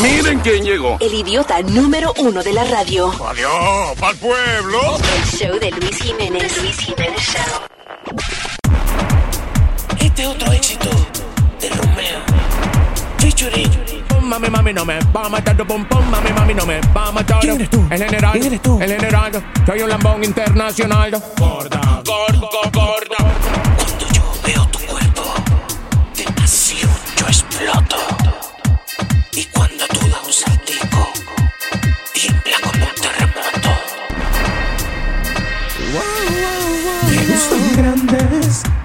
Miren quién llegó. El idiota número uno de la radio. Adiós, pa'l pueblo. El show de Luis Jiménez. Luis Jiménez Show. Este otro éxito de Romeo. Featuring. Mami, mami, no me va a matar tu pum pum, mami, mami, no me va a matar. ¿Quién eres tú? El general, ¿Quién eres tú? El general, soy un lambón internacional. Gorda, gorda, gorda.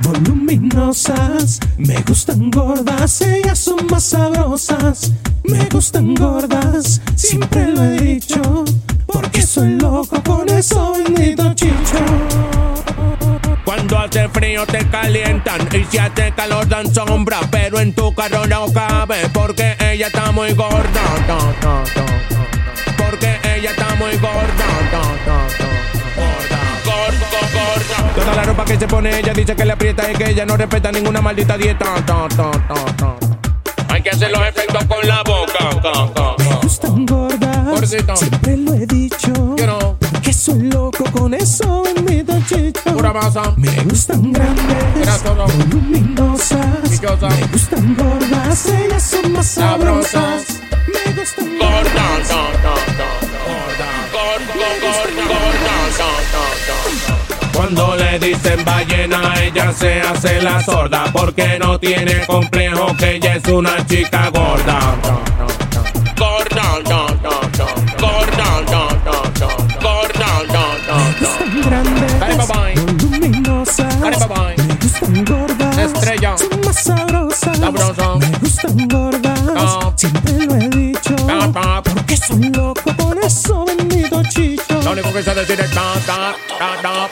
Voluminosas. Me gustan gordas, ellas son más sabrosas. Me gustan gordas, siempre lo he dicho. Porque soy loco con eso bendito chicho. Cuando hace frío te calientan y si hace calor dan sombra, pero en tu carro no cabe porque ella está muy gorda. Porque ella está muy gorda. Toda la ropa que se pone ella dice que le aprieta y que ella no respeta ninguna maldita dieta. Ta, ta, ta, ta. Hay que hacer los efectos con la boca. Me gustan gordas, Gordito. siempre lo he dicho. You know, Porque soy loco con eso bendito chicho. pura masa. Me gustan grandes, voluminosas. Me gustan gordas, ellas son más Sabrosas. sabrosas. Me gustan Gorda, ta, ta, ta. Gorda, Cuando le dicen ballena, ella se hace la sorda porque no tiene complejo que ella es una chica gorda. Gorda, ta, ta, ta. Gorda, ta, ta, ta. Gorda, bye bye. Me gustan gordas, Estrella. son más sabrosas. Sabrosa. Me gustan gordas, siempre lo he dicho. Porque soy loco con eso bendito chicho. Lo único que sé decir es ta, ta, ta, ta.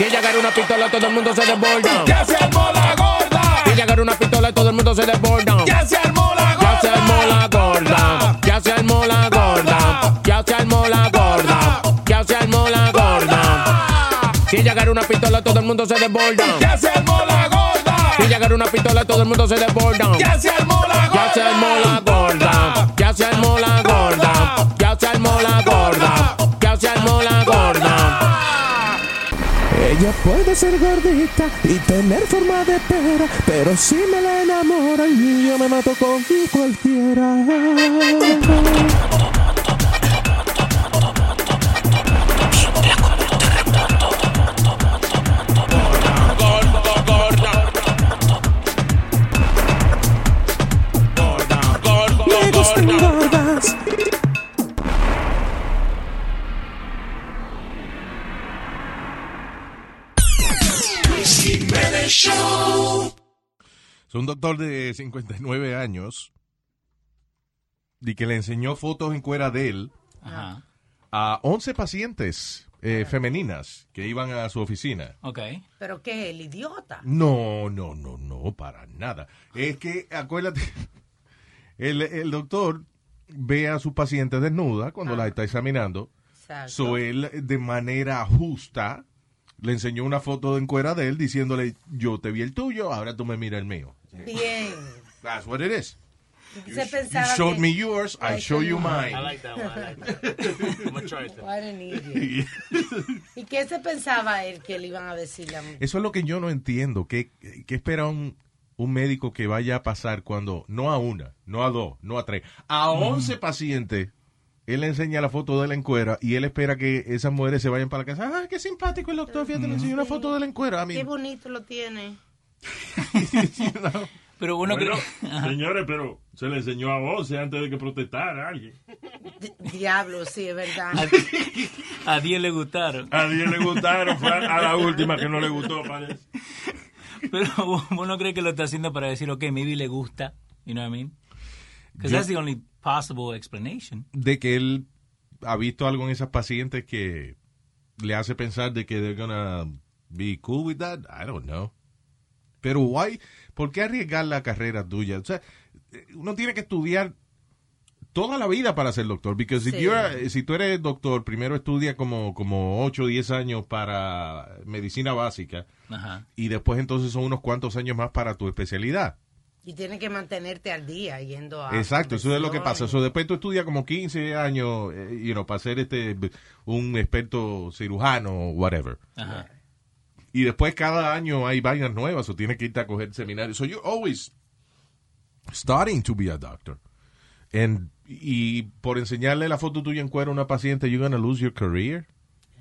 Si ella agarra una pistola, todo el mundo se desborda. Ya se armó la gorda. Si ella agarra una pistola, todo el mundo se desborda. Ya se armó la gorda. Ya se armó la gorda, ya se armó la gorda, ya se armó la gorda, ya se armó la gorda. Si ella agarra una pistola, todo el mundo se desborda. Ya se armó la gorda. Si ella agarra una pistola, todo el mundo se desborda. Ya se armó la gorda. Ya se armó la gorda, ya se armó la gorda, ya se armó la gorda, Ella puede ser gordita y tener forma de pera, pero si me la enamoran yo me mato con cualquiera. Es un doctor de 59 años y que le enseñó fotos en cuera de él Ajá. a 11 pacientes eh, femeninas que iban a su oficina. Ok. ¿Pero qué? ¿El idiota? No, no, no, no, para nada. Es que, acuérdate, el, el doctor ve a su paciente desnuda cuando la está examinando. Exacto. So él, de manera justa, le enseñó una foto en cuera de él diciéndole, yo te vi el tuyo, ahora tú me miras el mío. Bien. That's what it is. Se You pensaba showed que... me yours, I show you mine. I like that one. I like that. I'm gonna try it. What an idiot. ¿Y qué se pensaba él que le iban a decir la Eso es lo que yo no entiendo. ¿Qué, qué espera un, un médico que vaya a pasar cuando, no a una, no a dos, no a tres, a once pacientes, él le enseña la foto de la encuera y él espera que esas mujeres se vayan para la casa. ¡Ah, qué simpático el doctor! Fíjate, le enseñó una foto de la encuera. A mí, Qué bonito lo tiene. Pero uno Bueno, cree. señores, pero se le enseñó a 11 antes de que protestara alguien. Di- Diablo, sí, es verdad. A, a 10 le gustaron. A 10 le gustaron, fue a la última que no le gustó, parece. Pero uno cree que lo está haciendo para decir, ok, maybe le gusta. You know what I mean? Because that's the only possible explanation. de que él ha visto algo en esas pacientes que le hace pensar de que they're gonna be cool with that. I don't know. Pero why, ¿por qué arriesgar la carrera tuya? O sea, eh, uno tiene que estudiar toda la vida para ser doctor. Porque Sí. you're- si tú eres doctor, primero estudia como, como 8 o 10 años para medicina básica Ajá. y después entonces son unos cuantos años más para tu especialidad. Y tienes que mantenerte al día yendo a... Exacto, eso es lo que pasa. Eso después tú estudias como 15 años, eh, you know, para ser este un experto cirujano o whatever. Ajá. Y después cada año hay vainas nuevas o tienes que irte a coger seminarios. So you're always starting to be a doctor. And, y por enseñarle la foto tuya en cuero a una paciente, you're gonna lose your career?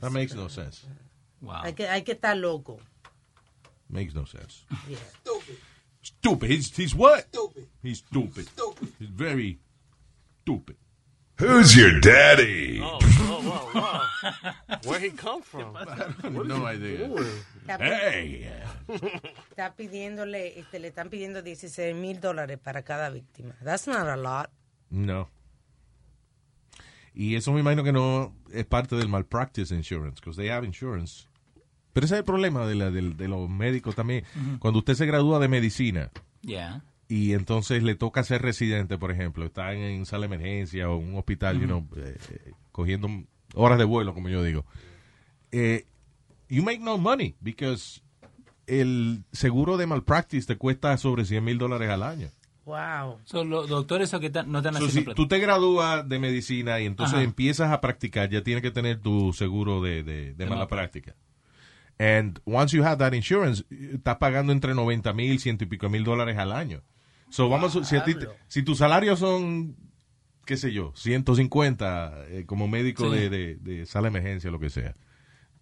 That makes no sense. Wow. Hay que, hay que estar loco. Makes no sense. Yeah. Stupid. He's, he's what? Stupid. He's stupid. He's very stupid. Who's your daddy? Where he come from? no idea. Está, Hey. está pidiéndole, este, le están pidiendo 16 mil dólares para cada víctima. That's not a lot. No. Y eso me imagino que no es parte del malpractice insurance, because they have insurance. Pero ese es el problema de, la, del- de los médicos también. Cuando usted se gradúa de medicina Yeah. Y entonces le toca ser residente, por ejemplo, está en, en sala de emergencia o en un hospital, you know, eh, cogiendo horas de vuelo, como yo digo, eh, you make no money because el seguro de malpractice te cuesta sobre 100 mil dólares al año. Wow. Son los doctores o que no están So, haciendo si plata. tú te gradúas de medicina y entonces Ajá. empiezas a practicar, ya tienes que tener tu seguro de, de, de De mala mala práctica. And once you have that insurance, estás pagando entre 90 mil, ciento y pico mil dólares al año. So, vamos, si, a ti si tus salarios son, qué sé yo, 150 eh, como médico Sí. de, de, de sala de emergencia, lo que sea,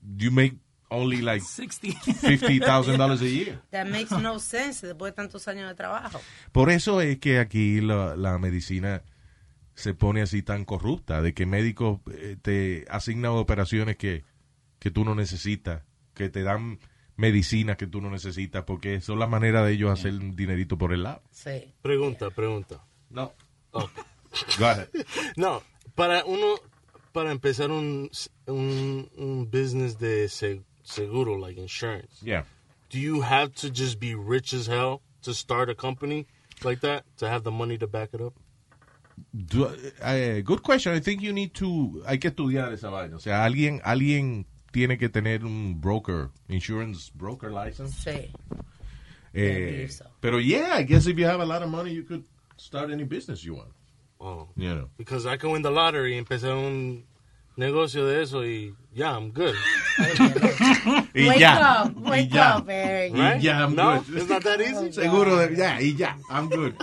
you make only like 60. $50,000 a year. That makes no sense después de tantos años de trabajo. Por eso es que aquí la, la medicina se pone así tan corrupta, de que médicos eh, te asignan operaciones que, que tú no necesitas, que te dan medicinas que tú no necesitas, porque son la manera de ellos hacer un dinerito por el lado. Sí. Pregunta, pregunta. No. Oh. Go ahead. No, para uno, para empezar un, un, un business de se- seguro, like insurance, Yeah. do you have to just be rich as hell to start a company like that, to have the money to back it up? Do- eh, good question. I think you need to, hay que estudiar esa vaina. O sea, alguien, alguien tiene que tener un broker, insurance broker license. Sí. Eh, so. pero yeah, I guess if you have a lot of money, you could start any business you want. Oh, You know. because I can win the lottery y empezar un negocio de eso y yeah, I'm good. Y wake ya. up, y wake ya. up, Eric. Y ya, I'm no, good. it's not that easy. Seguro de, ya, y ya, I'm good.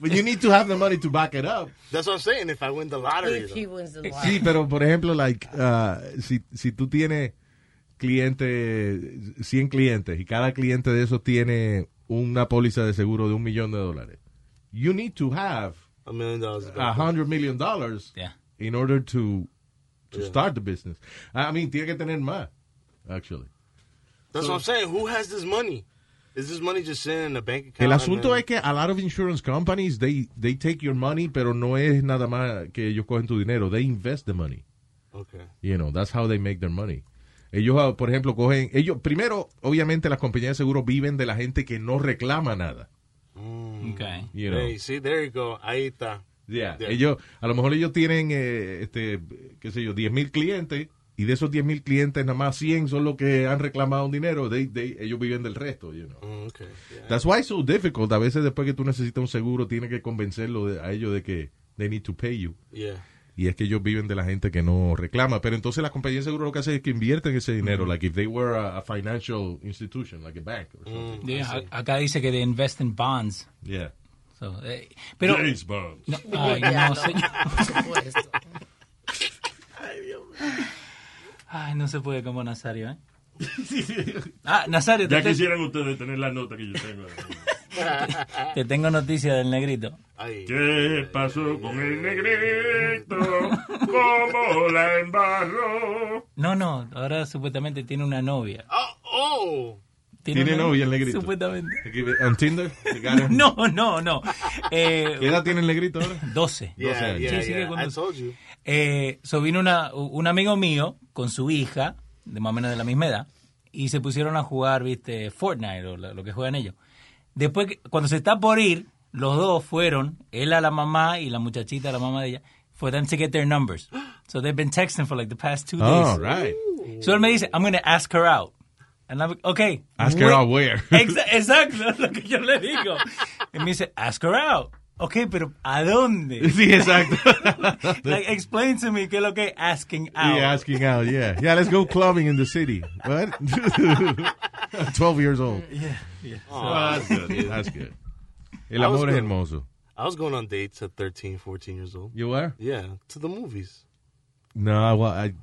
But you need to have the money to back it up. That's what I'm saying. If I win the lottery, If he wins the Sí, lottery. pero por ejemplo, like, uh, si, si tú tienes clientes, 100 clientes, y cada cliente de esos tiene una póliza de seguro de un millón de dólares, you need to have a million dollars. a hundred million dollars Yeah. in order to, to Yeah. start the business. I mean, tiene que tener más, actually. That's what I'm saying. Who has this money? Is this money just sitting in a bank account? El asunto then- es que a lot of insurance companies, they, they take your money, pero no es nada más que ellos cogen tu dinero. They invest the money. Okay. You know, that's how they make their money. Ellos, ah, por ejemplo, cogen, ellos, primero, obviamente las compañías de seguro viven de la gente que no reclama nada. Okay. You know. Hey, see, there you go. Ahí está. Yeah. Yeah. Ellos, a lo mejor ellos tienen, eh, este, qué sé yo, 10 mil clientes y de esos 10 mil clientes nada más 100 son los que han reclamado un dinero. They, they- ellos viven del resto, you know. Mm, okay. Yeah. That's why it's so difficult. A veces después que tú necesitas un seguro, tienes que convencerlo de- a ellos de que they need to pay you. yeah. Y es que ellos viven de la gente que no reclama. Pero entonces las compañías de seguro lo que hacen es que invierten ese dinero. Like if they were a, a financial institution, like a bank or something. Yeah, a- acá dice que they invest in bonds. Yeah. So, eh, pero, James Bond. no, ay, Ya, no, no, señor. por supuesto. Ay, no se puede como Nazario, ¿eh? Ah, Nazario, Ya te, te- quisieran ustedes tener la nota que yo tengo. te tengo noticia del negrito. Ahí. ¿Qué pasó con el negrito? ¿Cómo la embarró? No, no, ahora supuestamente tiene una novia. Oh, oh. ¿Tiene una- novia el negrito? Supuestamente. ¿On Tinder? They got him. No, no, no. Eh, ¿Qué edad tiene el negrito ahora? 12. Yeah, años. yeah, Sí, sí, yeah. cuando- I told you. Eh, so vino una, un amigo mío con su hija, de más o menos de la misma edad, y se pusieron a jugar, viste, Fortnite o lo, que juegan ellos. Después, cuando se está por ir, los dos fueron, él a la mamá y la muchachita a la mamá de ella, for them to get their numbers. So they've been texting for like the past two days. Oh, right. So él me dice, I'm going to ask her out. And I'm like, okay. Ask her out where? Exa- exacto, es lo que yo le digo. Y me dice, ask her out. Ok, pero ¿a dónde? Sí, exacto. like, explain to me qué es lo que asking out. Yeah, asking out, yeah. Yeah, let's go clubbing in the city. What? 12 years old. Yeah, yeah. Oh, that's good. That's good. El I was amor es hermoso. I was going on dates at 13, 14 years old. You were? Yeah, to the movies. No, well, I,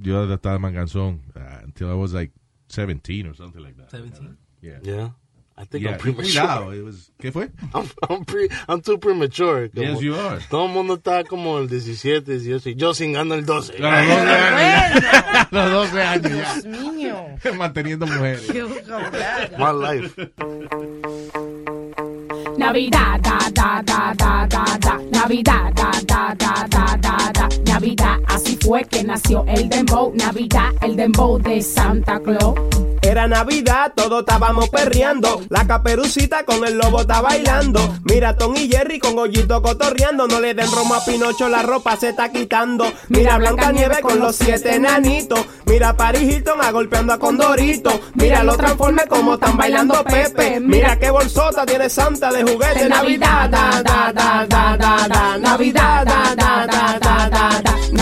yo estaba manganzón uh, until I was like 17 or something like that. 17. Yeah. Yeah. I think Yeah, I'm premature. cuidado, it was- ¿Qué fue? I'm, I'm, pre, I'm too premature. Como- Yes, you are. Todo el mundo está como el 17, 18. y Yo cingando el 12. A los 12 años ya. Los 12 años Dios ya. mío. Manteniendo mujeres. Qué. My life. Navidad, da, da, da, da, da, da. Navidad, da, da, da, da, da, da. Navidad, así fue que nació el dembow. Navidad, el dembow de Santa Claus. Era Navidad, todos estábamos perreando. La caperucita con el lobo está bailando. Mira Tom y Jerry con Gollito cotorreando. No le den romo a Pinocho, la ropa se está quitando. Mira Blanca Nieve con los siete enanitos. Mira Paris Hilton a golpeando a Condorito. Mira los transformes como están bailando Pepe. Mira qué bolsota tiene Santa de juguete. De Navidad, da, da, da, da, da, da. Navidad, da, da, da, da, da, da.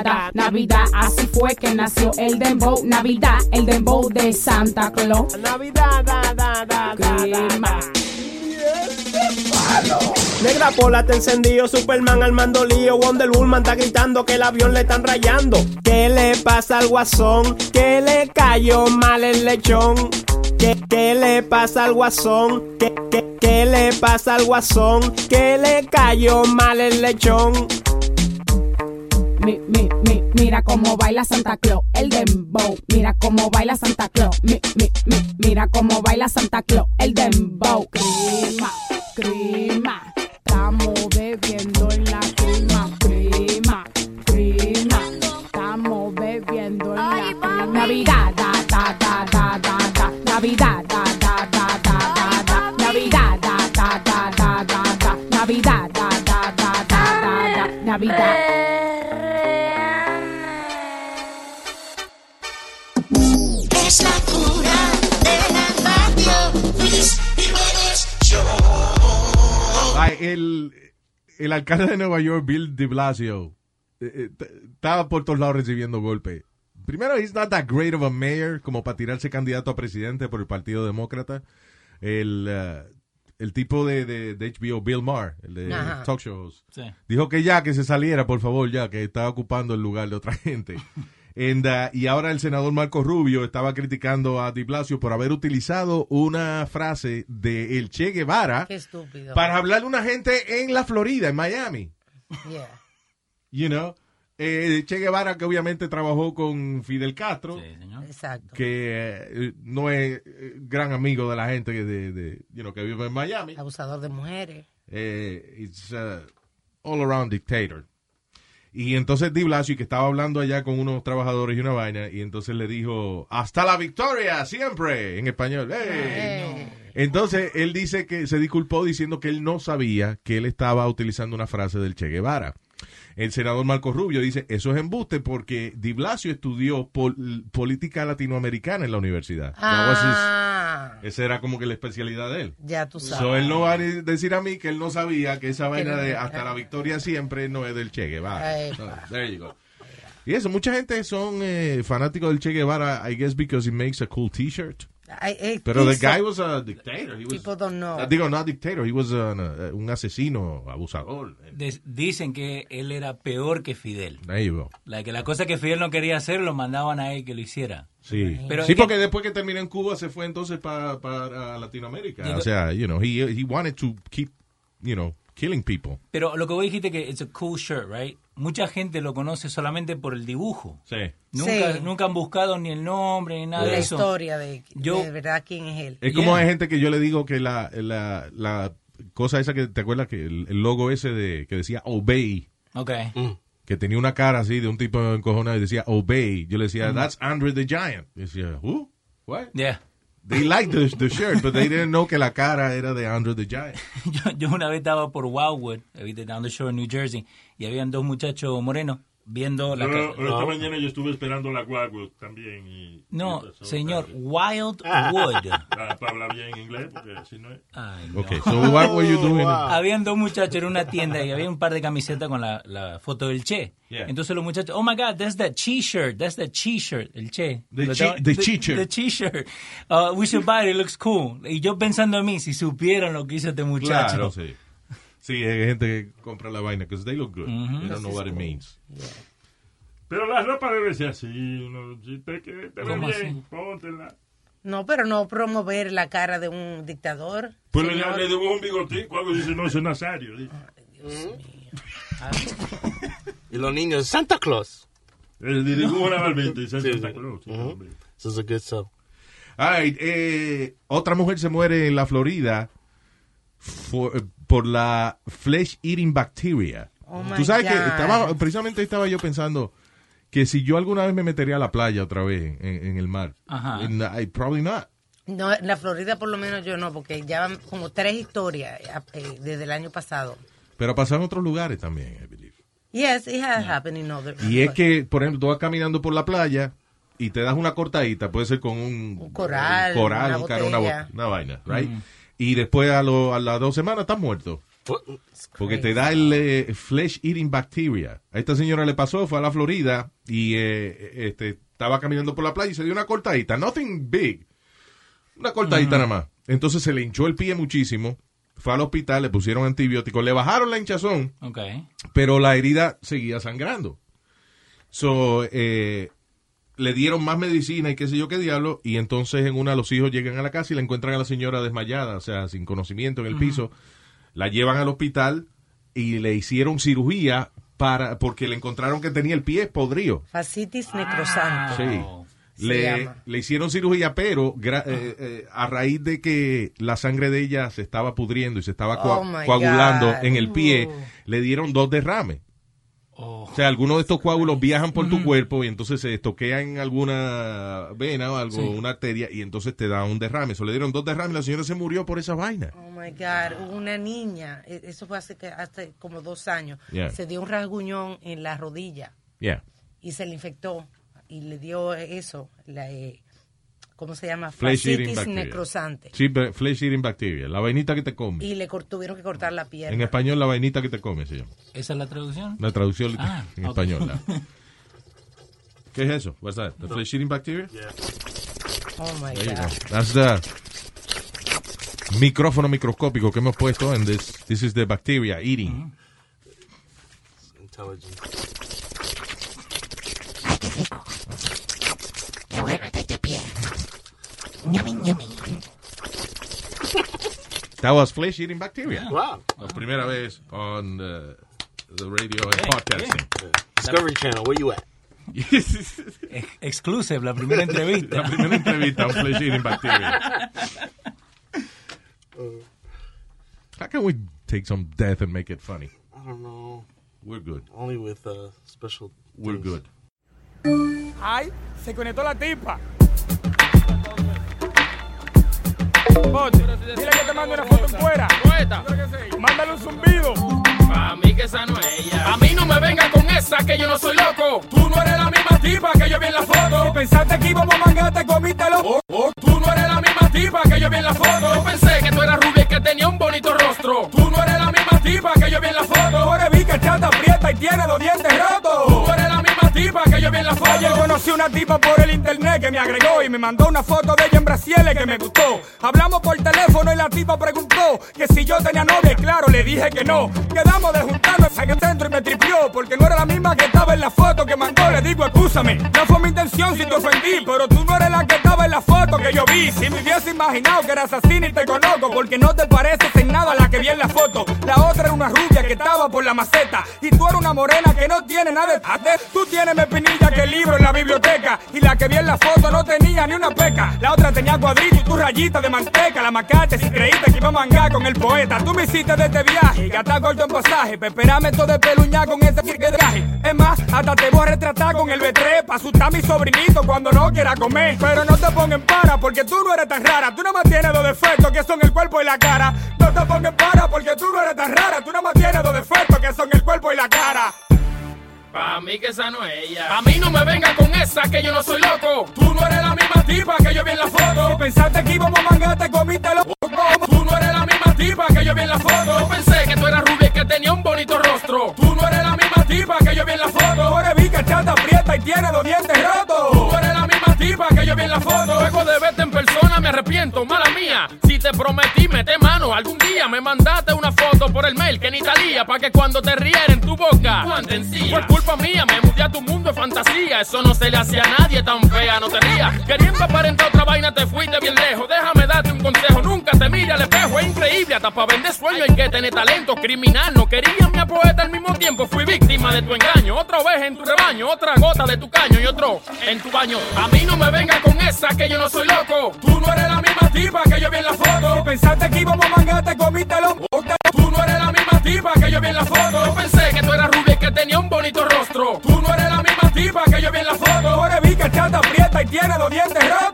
da. Navidad, así fue que nació el dembow. Navidad, el dembow de Santa Claus. Navidad, da, da, da, da, ¿Qué más? Negra pola te encendido, Superman al mando lío, Wonder Woman está gritando que el avión le están rayando. ¿Qué le pasa al guasón? Que le cayó mal el lechón. ¿Qué, qué le pasa al guasón? ¿Qué, qué, qué le pasa al guasón? Que le cayó mal el lechón. Mi, mi, mi, mira cómo baila Santa Claus, el dembow. Mira cómo baila Santa Claus. Mi, mi, mi, mira cómo baila Santa Claus, el dembow. Crima, crima. Estamos bebiendo en la crima, crima, crima. Estamos bebiendo en la crima. Navidad, da, da, da, da, da, da. Navidad, da, da, da, da, da, da. Navidad, da, da, da, da, da, da. Navidad, da, da, da, da, da, da. Navidad. Es la cura de la radio. Luis Jiménez Show. Ay, el, el alcalde de Nueva York, Bill de Blasio, eh, eh, estaba por todos lados recibiendo golpes. Primero, he's not that great of a mayor como para tirarse candidato a presidente por el Partido Demócrata. El, eh, el tipo de, de, de HBO, Bill Maher, el de Ajá. talk shows, Sí. dijo que ya, que se saliera, por favor, ya, que estaba ocupando el lugar de otra gente. And, uh, y ahora el senador Marco Rubio estaba criticando a Di Blasio por haber utilizado una frase de el Che Guevara Qué estúpido. para hablarle a una gente en la Florida, en Miami. Yeah. You know, Eh, che Guevara que obviamente trabajó con Fidel Castro, Exacto. que eh, no es eh, gran amigo de la gente que, de, de, you know, que vive en Miami. Abusador de mujeres. Eh, it's a all around dictator. Y entonces Di Blasio, que estaba hablando allá con unos trabajadores y una vaina, y entonces le dijo, hasta la victoria, siempre, en español. ¡Hey! Entonces él dice que se disculpó diciendo que él no sabía que él estaba utilizando una frase del Che Guevara. El senador Marco Rubio dice, eso es embuste porque Di Blasio estudió pol- política latinoamericana en la universidad. Ah, esa era como que la especialidad de él. ya tú sabes. So, él no va a decir a mí que él no sabía que esa vaina de hasta la victoria siempre no es del Che Guevara. So, there you go. Y eso, mucha gente son eh, fanáticos del Che Guevara, I guess because he makes a cool t-shirt. I- I Pero the guy was a dictator. He was, People don't know. uh, digo, no dictator, he was an, uh, un asesino, abusador. Des- dicen que él era peor que Fidel. There you go. La que la cosa que Fidel no quería hacer lo mandaban a él que lo hiciera. Sí, Pero sí es que- porque después que terminó en Cuba se fue entonces para para Latinoamérica. Digo- o sea, you know, he, he wanted to keep, you know, killing people. Pero lo que vos dijiste que it's a cool shirt, right? Mucha gente lo conoce solamente por el dibujo. Sí. Nunca, Sí. nunca han buscado ni el nombre ni nada la de eso. historia de, Yo- de verdad quién es él. Es como Yeah. hay gente que yo le digo que la, la, la cosa esa que te acuerdas que el, el logo ese de que decía Obey, Ok. que tenía una cara así de un tipo encojonado y decía Obey. Yo le decía, that's Andre the Giant. Y decía, who? What? Yeah. They liked the, shirt, but they didn't know que la cara era de Andre the Giant. Yo, yo una vez estaba por Wildwood, down the shore New Jersey, y habían dos muchachos morenos viendo la... Yo, ca- esta mañana yo estuve esperando la guagua también. Y, No, y señor. Wildwood. Ah, para hablar bien inglés, porque si no es. Ay, no. Okay, so what were you doing? Habían dos muchachos en una tienda y había un par de camisetas con la, la foto del Che. Yeah. Entonces los muchachos, oh my God, that's the Chi-shirt, that's the Chi-shirt, el Che. The estaba- the Chi-shirt. The Chi-shirt. Uh, we should buy it, it looks cool. Y yo pensando en mí, si supieran lo que hizo este muchacho. Claro, sí. Sí, hay gente que compra la vaina because they look good. They don't know what it means. Pero la ropa debe ser así. Uno, si te, que te ve ¿Cómo bien, así? póntela. No, pero no promover la cara de un dictador. Pues le, señor. le dibujo un bigotico, algo y dice, no, es Nazario. dice. Y los niños, Santa Claus. Le dibujo una barbita y Sí, Santa sí. Claus. sí, Ujú. hombre. This is a good sell. All right, eh, otra mujer se muere en la Florida for- por la flesh eating bacteria. Oh Tú sabes que estaba, precisamente estaba yo pensando que si yo alguna vez me metería a la playa otra vez en, en el mar. Ajá. And I probably not. No, en la Florida por lo menos yo no, porque ya van como tres historias eh, desde el año pasado. Pero pasa en otros lugares también, I believe. Yes, it has happened in other. Y es que, por ejemplo, tú vas caminando por la playa y te das una cortadita, puede ser con un, Un coral, un coral, una un cara, una, botella. bo- una vaina, right? Y después a, lo- a las dos semanas estás muerto. Porque te da el eh, flesh eating bacteria. A esta señora le pasó, fue a la Florida y eh, este, estaba caminando por la playa y se dio una cortadita. Nothing big. Una cortadita nada más. Entonces se le hinchó el pie muchísimo. Fue al hospital, le pusieron antibióticos, le bajaron la hinchazón, Ok. pero la herida seguía sangrando. So, eh, le dieron más medicina y qué sé yo qué diablo, y entonces en una los hijos llegan a la casa y la encuentran a la señora desmayada, o sea, sin conocimiento en el piso. La llevan al hospital y le hicieron cirugía para porque le encontraron que tenía el pie podrido. Fascitis necrosante. Sí. Se Le, le hicieron cirugía, pero gra- eh, eh, a raíz de que la sangre de ella se estaba pudriendo y se estaba Oh, coagulando God. en el pie, Oh. le dieron dos derrames. O sea, algunos de estos coágulos viajan por tu cuerpo y entonces se estoquean en alguna vena o algo, Sí. una arteria, y entonces te da un derrame. Eso le dieron dos derrames y la señora se murió por esa vaina. Oh my God, hubo una niña, e- eso fue hace, que, hace como dos años, Yeah. se dio un rasguñón en la rodilla Yeah. y se le infectó y le dio eso, la, eh, ¿cómo se llama? Flesh eating Fascitis bacteria. necrosante. Sí, flesh eating bacteria. La vainita que te come. Y le tuvieron que cortar la pierna. En español, la vainita que te come se llama. ¿Esa es la traducción? La traducción Ah, en español. la- ¿Qué es eso? What's that? The flesh eating bacteria? Oh my There. God. That's the micrófono microscópico que hemos puesto en this. This is the bacteria eating. Intelligent. That was flesh eating bacteria. Wow. La primera vez on the, the radio and podcasting. Discovery Channel, where you at? Ex- Exclusive, la primera entrevista. La primera entrevista on flesh eating bacteria. How can we take some death and make it funny? I don't know. We're good. Only with uh, special. We're things. good. Ay, se conectó la tipa. Bote, dile que te mando una foto en fuera. Mándale un zumbido. A mí que esa no es ella. A mí no me venga con esa que yo no soy loco. Tú no eres la misma tipa que yo vi en la foto. Si pensaste que íbamos a mangar, te comítelo. Oh, oh, tú no eres la misma tipa que yo vi en la foto. Yo pensé que tú eras rubia y que tenía un bonito rostro. Tú no eres la misma tipa que yo vi en la foto. Ahora vi que chata aprieta y tiene los dientes rotos. Tú no eres la misma Ayer conocí una tipa por el internet que me agregó y me mandó una foto de ella en Brasieles que me gustó. Hablamos por teléfono y la tipa preguntó que si yo tenía novia y claro, le dije que no. Quedamos de juntarnos en el centro y me tripió porque no era la misma que estaba en la foto que mandó. Le digo, escúchame, no fue mi intención si te ofendí, pero tú no eres la que estaba en la foto que yo vi. Si me hubiese imaginado que eras así ni te conozco porque no te pareces en nada la que vi en la foto. La otra era una rubia que estaba por la maceta. Y tú eres una morena que no tiene nada de tate. Tú tienes mi espinilla que el libro en la biblioteca. Y la que vi en la foto no tenía ni una peca. La otra tenía cuadrito y tu rayita de manteca. La macate si creíste que iba a mangar con el poeta. Tú me hiciste de este viaje, gastar corto en pasaje. Pa' esperarme todo de peluña con ese de traje. Es más, hasta te voy a retratar con el B3 pa' asustar a mi sobrinito cuando no quiera comer. Pero no te pongan para porque tú no eres tan rara. Tú no más tienes dos defectos que son el cuerpo y la cara. No te pongan para porque tú no eres tan rara. Tú no más tienes defectos que son el cuerpo y la cara. Pa' mí que esa no es ella. A mí no me venga con esa, que yo no soy loco. Tú no eres la misma tipa que yo vi en la foto. Si pensaste que íbamos a mangar, te comiste los Tú no eres la misma tipa que yo vi en la foto. Yo pensé que tú eras rubia y que tenía un bonito rostro. Tú no eres la misma tipa que yo vi en la foto. Tú eres bica, chata, aprieta y tiene los dientes rotos. Tú eres la misma tipa que yo vi en la foto. Luego de verte en arrepiento, mala mía. Si te prometí, mete mano. Algún día me mandaste una foto por el mail que ni talía. Pa' que cuando te riera en tu boca. Fue culpa mía, me mudé a tu mundo de fantasía. Eso no se le hacía a nadie tan fea, no te rías. Queriendo aparentar otra vaina, te fuiste bien lejos. Déjame darte un consejo, nunca te mire al espejo. Es increíble, hasta para vender sueño hay que tener talento. Criminal, no quería mi poeta al mismo tiempo. Fui víctima de tu engaño. Otra vez en tu rebaño, otra gota de tu caño y otro en tu baño. A mí no me venga con esa, que yo no soy loco. Tú no eres la misma tipa que yo vi en la foto. Si pensaste que íbamos a mangar, te comiste los Tú no eres la misma tipa que yo vi en la foto. Yo pensé que tú eras rubia y que tenía un bonito rostro. Tú no eres la misma tipa que yo vi en la foto. Tú eres bica, chata, aprieta y tiene los dientes rotos.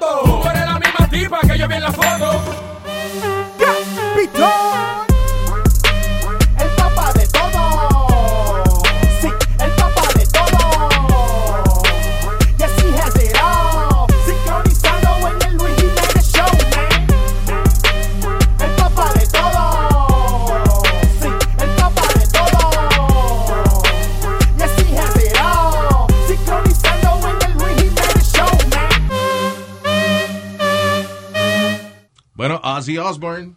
Osbourne,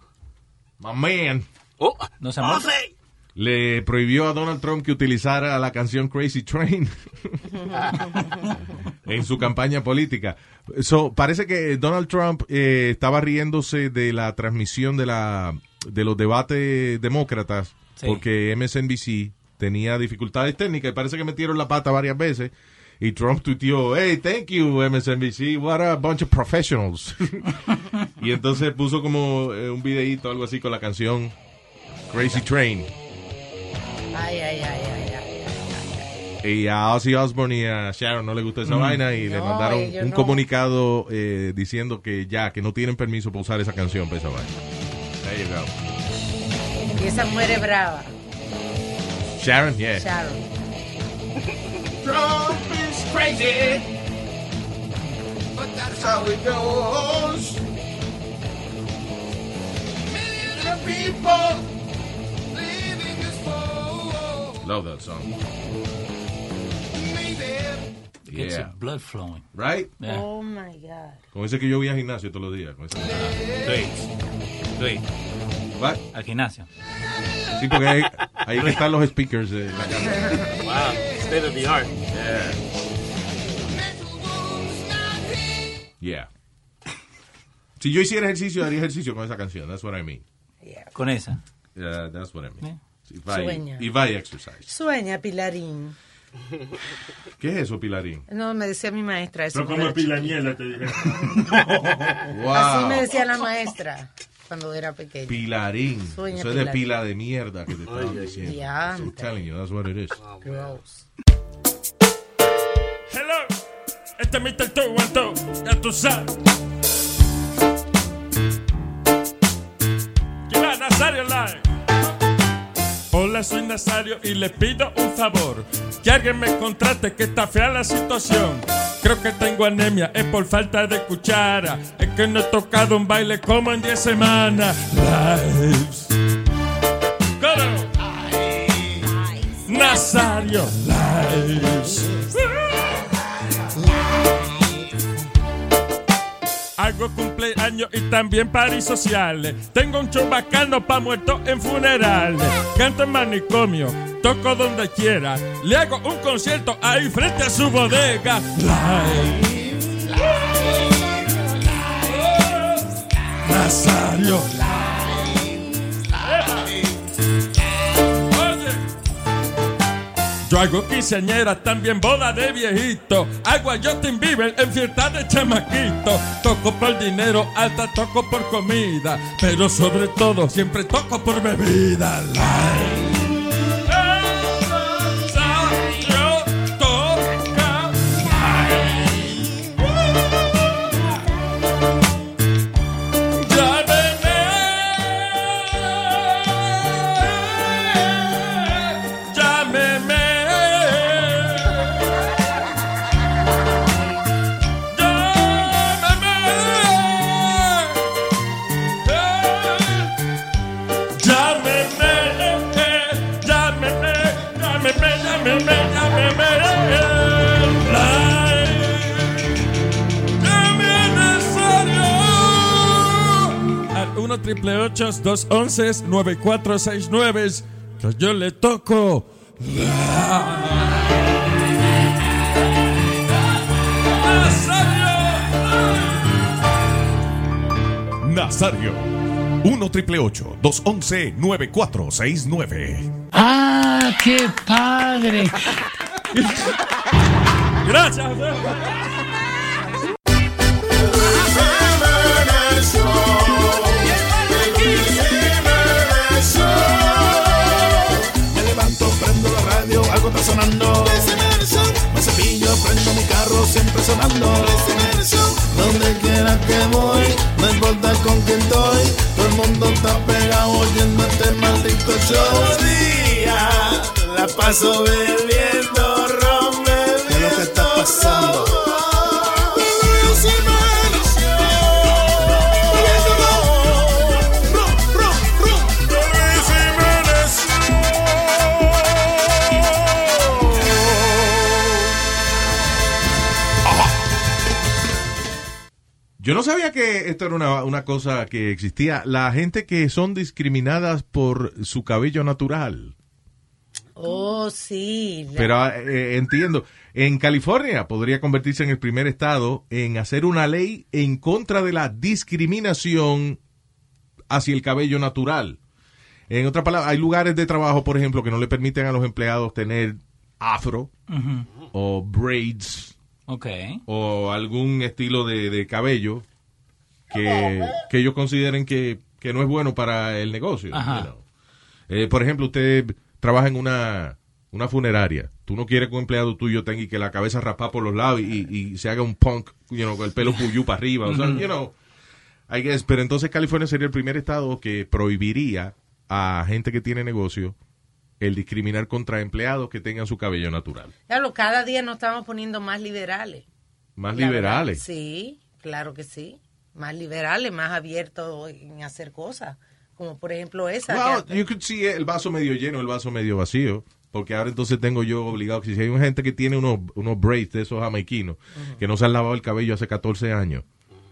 my man, No se muere. le prohibió a Donald Trump que utilizara la canción Crazy Train en su campaña política. So, parece que Donald Trump eh, estaba riéndose de la transmisión de la de los debates demócratas Sí. porque MSNBC tenía dificultades técnicas y parece que metieron la pata varias veces. Y Trump tuiteó, hey, thank you, MSNBC, what a bunch of professionals. y entonces puso como eh, un videíto, algo así, con la canción Crazy Train. Ay, ay, ay, ay, ay. Y a Ozzy Osbourne y a Sharon no le gustó esa Mm. vaina y le No, mandaron ellos un no. comunicado eh, diciendo que ya, que no tienen permiso para usar esa canción para esa vaina. There you go. Y esa mujer es brava. Sharon, yeah. Sharon. Trump is crazy, but that's how it goes. Millions of people living this world. Love that song. Gets Yeah. your blood flowing. Right? Yeah. Oh my God. Con ese que yo voy al gimnasio todos los días. Con esa- Sí. What? Al gimnasio. Sí, porque ahí, ahí están los speakers de la casa. Wow, state of the art. Yeah. Si yo hiciera ejercicio, haría ejercicio con esa canción. That's what I mean. Con esa. Yeah, that's what I mean. If I, Sueña. if I exercise. Sueña, Pilarín. ¿Qué es eso, Pilarín? No, me decía mi maestra eso. Pero como pilañela te dije. Wow. Así me decía la maestra cuando era pequeña. Pilarín. Sueña Eso es de Pilarín. pila de mierda que te estaban diciendo. Diantre. I'm telling you, that's what it is. Gross. Hello, este es Mr. Two One Two, ya tú sabes. Hola, Nazario Live. Hola, soy Nazario y le pido un favor. Que alguien me contrate que está fea la situación. Creo que tengo anemia, es por falta de cuchara. Es que no he tocado un baile como en 10 semanas. Lives. Coro. Nazario Lives. Hago cumpleaños y también paris sociales. Tengo un show bacano pa' muertos en funerales. Canto en manicomio, toco donde quiera. Le hago un concierto ahí frente a su bodega. Live. Nazario. Yo hago quinceañeras, también boda de viejito. Hago a Justin Bieber en fiesta de chamaquito. Toco por dinero, hasta toco por comida. Pero sobre todo, siempre toco por bebida. Like. 888-211-9469. Que yo le toco. Nazario. Nazario. 1 triple 211 9469. ¡Ah, qué padre! Gracias. Donde quiera que voy, no importa con quién estoy. Todo el mundo está pegado oyendo este maldito show. Día, la paso bebiendo ron, ¿Qué es lo que está pasando? Yo no sabía que esto era una, una cosa que existía. La gente que son discriminadas por su cabello natural. Oh, sí. la- Pero eh, entiendo, en California podría convertirse en el primer estado en hacer una ley en contra de la discriminación hacia el cabello natural. En otras palabras, hay lugares de trabajo, por ejemplo, que no le permiten a los empleados tener afro o braids Ok. o algún estilo de, de cabello que, que ellos consideren que, que no es bueno para el negocio. Ajá. you know. Eh, por ejemplo, usted trabaja en una, una funeraria. Tú no quieres que un empleado tuyo tenga y que la cabeza raspa por los lados y, y se haga un punk, you know, con el pelo puyú para arriba. O sea, you know, I guess, pero entonces California sería el primer estado que prohibiría a gente que tiene negocio el discriminar contra empleados que tengan su cabello natural. Claro, cada día nos estamos poniendo más liberales. Más La liberales. verdad, sí, claro que sí. Más liberales, más abiertos en hacer cosas. Como por ejemplo esa. Well, que- you could see el vaso medio lleno, el vaso medio vacío. Porque ahora entonces tengo yo obligado, si hay una gente que tiene unos, unos braids de esos jamaiquinos, que no se han lavado el cabello hace 14 años.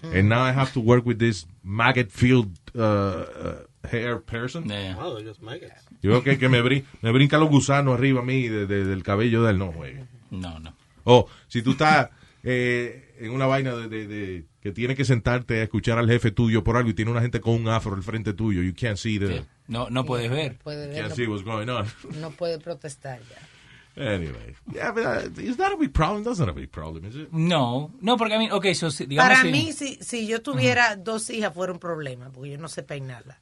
And now I have to work with this maggot-filled uh, uh, hair person. Wow, they got maggots. Yo creo que, que me, brin- me brinca los gusanos arriba a mí de- de- del cabello del no, juegue. No, no. O si tú estás eh, en una vaina de, de- de- que tienes que sentarte a escuchar al jefe tuyo por algo y tiene una gente con un afro al frente tuyo, you can't see the, No, no puedes ver. Puede ver, can't no- see what's going on. no puede protestar ya. Anyway, yeah, but uh, is that a big problem? That's not a big problem, is it? No, no, porque a mí, ok, so, digamos Para si- mí, si, si yo tuviera dos hijas, fuera un problema, porque yo no sé peinarla.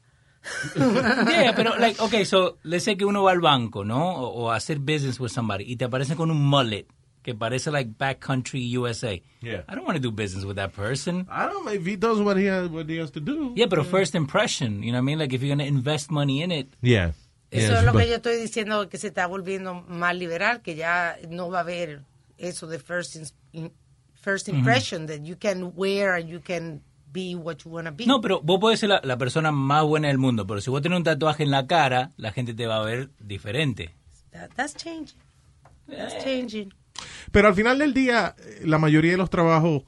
Yeah, pero, like, okay, so, let's say que uno va al banco, ¿no? O, o a hacer business with somebody y te aparece con un mullet que parece like backcountry USA. Yeah. I don't want to do business with that person. I don't know if he does what he has, what he has to do. Yeah, but a first impression, you know what I mean? Like, if you're going to invest money in it. Yeah. Eso Yes, es lo but- que yo estoy diciendo, que se está volviendo más liberal, que ya no va a haber eso de first, in- first Ujú. impression, that you can wear and you can be what you want to be. No, pero vos podés ser la, la persona más buena del mundo, pero si vos tenés un tatuaje en la cara, la gente te va a ver diferente. That- that's changing. That's changing. Pero al final del día, eh, la mayoría de los trabajos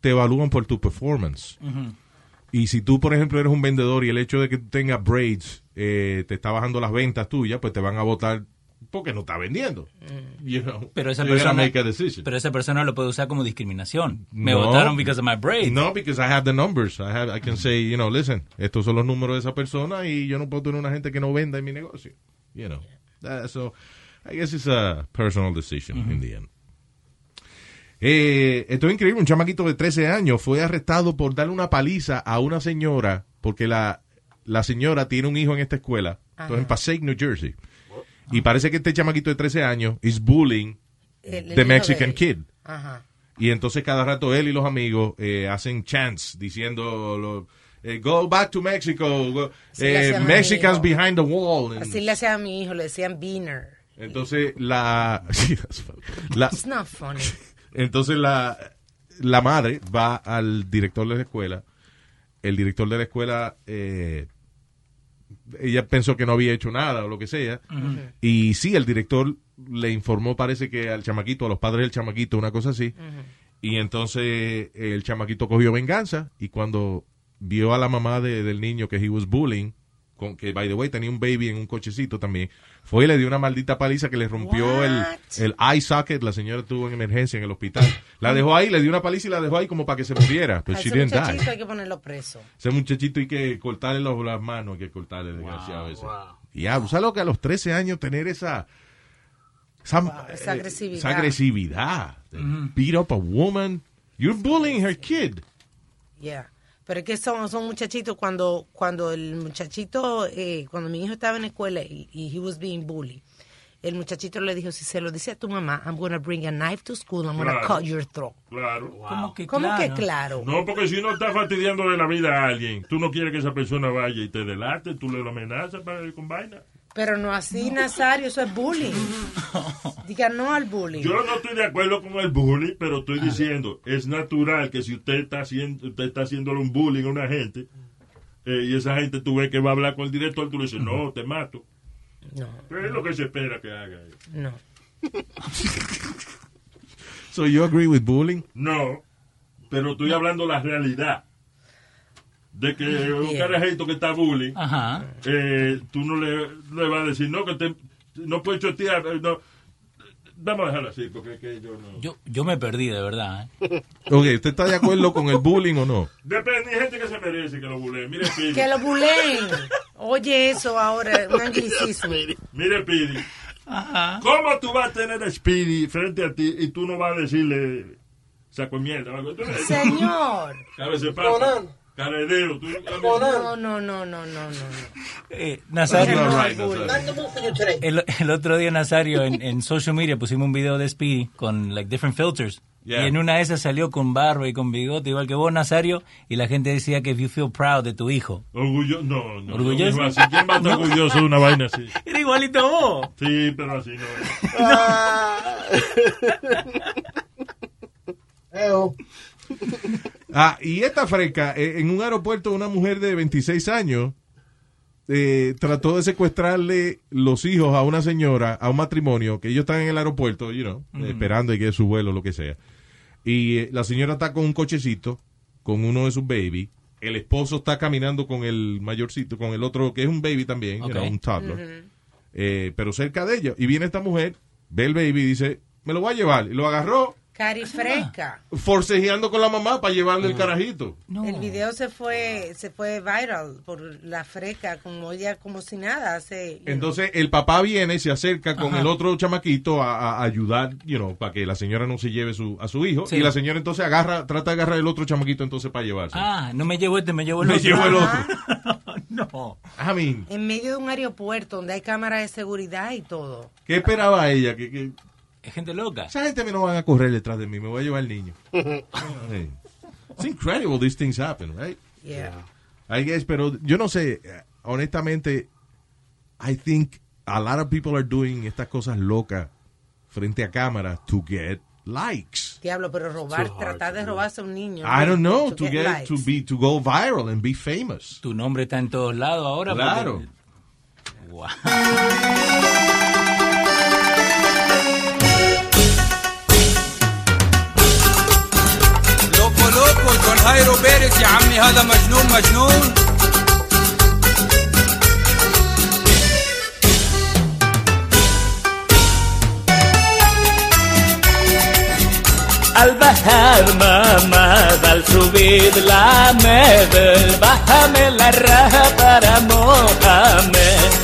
te evalúan por tu performance. Y si tú, por ejemplo, eres un vendedor y el hecho de que tengas braids eh, te está bajando las ventas tuyas, pues te van a votar porque no está vendiendo. You know? Pero esa persona, make a decision. pero esa persona lo puede usar como discriminación. Me No. votaron because of my braids. No, because I have the numbers. I have, I can say, you know, listen, estos son los números de esa persona y yo no puedo tener una gente que no venda en mi negocio. You know. That- so, I guess it's a personal decision in the end. Eh, esto es increíble, un chamaquito de 13 años fue arrestado por darle una paliza a una señora porque la, la señora tiene un hijo en esta escuela, esto es en Passaic, New Jersey. Y parece que este chamaquito de 13 años is bullying El- the Mexican kid. Ajá. Y entonces cada rato él y los amigos eh, hacen chants diciendo lo- eh, go back to Mexico, eh, Mexicans behind the wall. Así le hacía a mi hijo, le decían Beaner. Entonces la It's not funny. entonces la la madre va al director de la escuela. El director de la escuela eh, ella pensó que no había hecho nada o lo que sea. Y sí, el director le informó, parece que al chamaquito, a los padres del chamaquito, una cosa así. Y entonces el chamaquito cogió venganza y cuando vio a la mamá de- del niño que he was bullying, con, que by the way tenía un baby en un cochecito también, fue y le dio una maldita paliza que le rompió el, el eye socket, la señora estuvo en emergencia en el hospital. La dejó ahí, le dio una paliza y la dejó ahí como para que se muriera. A ese muchachito die. hay que ponerlo preso. Ese muchachito hay que cortarle los- las manos, hay que cortarle, desgraciado ese. Diablo, ¿sabes lo que a los 13 años tener esa... Esa, esa eh, agresividad. esa agresividad. Beat up a woman. You're bullying her kid. Yeah. Pero es que son, son muchachitos cuando cuando el muchachito, eh, cuando mi hijo estaba en la escuela y, y he was being bullied, el muchachito le dijo, si se lo dice a tu mamá, I'm going to bring a knife to school, I'm going to Claro. cut your throat. Claro. ¿Cómo que ¿Cómo claro? que claro? No, porque si uno está fastidiando de la vida a alguien, tú no quieres que esa persona vaya y te delate, tú le lo amenazas para ir con vaina. Pero no así, Nazario, eso es bullying. Diga no al bullying. Yo no estoy de acuerdo con el bullying, pero estoy diciendo, es natural que si usted está haciendo, usted está haciéndole un bullying a una gente, eh, y esa gente tú ves que va a hablar con el director, tú le dices, no, te mato. No. Pero es lo que se espera que haga. No. So you agree with bullying? No, pero estoy hablando la realidad. De que un carajito que está bullying, Ajá. eh, tú no le, le vas a decir, no, que te, no puedes chotear, eh, no. Vamos a dejarlo así, porque es que yo no... Yo, yo me perdí, de verdad. ¿eh? Ok, ¿usted está de acuerdo con el bullying o no? Depende, hay gente que se merece que lo bulleen. Mire, Pidi. Que lo buleen. Oye eso ahora, un anglicismo. Mire, Pidi. ¿Cómo tú vas a tener a Speedy frente a ti y tú no vas a decirle saco mierda Señor. De papa, caredero. Tú, No, no, no, no, no, no. Eh, Nazario, el, el otro día, Nazario, en, en social media pusimos un video de Speedy con like different filters. Yeah. Y en una de esas salió con barba y con bigote, igual que vos, Nazario, y la gente decía que if you feel proud de tu hijo. Orgullo, no, no. ¿Orgulloso? ¿Quién va a estar No. orgulloso de una vaina así? Era igualito a vos. Sí, pero así no. Ah, y esta fresca, eh, en un aeropuerto, una mujer de 26 años eh, trató de secuestrarle los hijos a una señora, a un matrimonio, que ellos están en el aeropuerto, you know, esperando y que es su vuelo, lo que sea. Y eh, la señora está con un cochecito, con uno de sus baby. El esposo está caminando con el mayorcito, con el otro, que es un baby también, know, un toddler. Eh, pero cerca de ella. Y viene esta mujer, ve el baby y dice, me lo voy a llevar. Y lo agarró, Cari fresca. forcejeando con la mamá para llevarle el carajito. El video se fue se fue viral por la fresca, como ella, como si nada hace. Entonces el papá viene, se acerca con Ajá. el otro chamaquito a, a ayudar, you know, para que la señora no se lleve su, a su hijo. Sí. Y la señora entonces agarra, trata de agarrar el otro chamaquito entonces para llevarse. Ah, no me llevo este, me llevo el Me otro. llevo el otro. no. I mean, En medio de un aeropuerto donde hay cámaras de seguridad y todo. ¿qué esperaba ella? Que, que- Es gente loca. esa gente me no van a correr detrás de mí, me voy a llevar el niño. Sí. It's incredible these things happen, right? Yeah. I guess, pero yo no sé, honestamente, I think a lot of people are doing estas cosas locas frente a cámara to get likes. Diablo, pero robar, hard tratar de robarse a un niño. I don't know, To to get to be, to go viral and be famous. Tu nombre está en todos lados ahora. porque- Claro. Wow. هايرو بيرس يا عمي هذا مجنون مجنون. البحر ما مال سويد لا مبل بحمل الرهب رمو حمل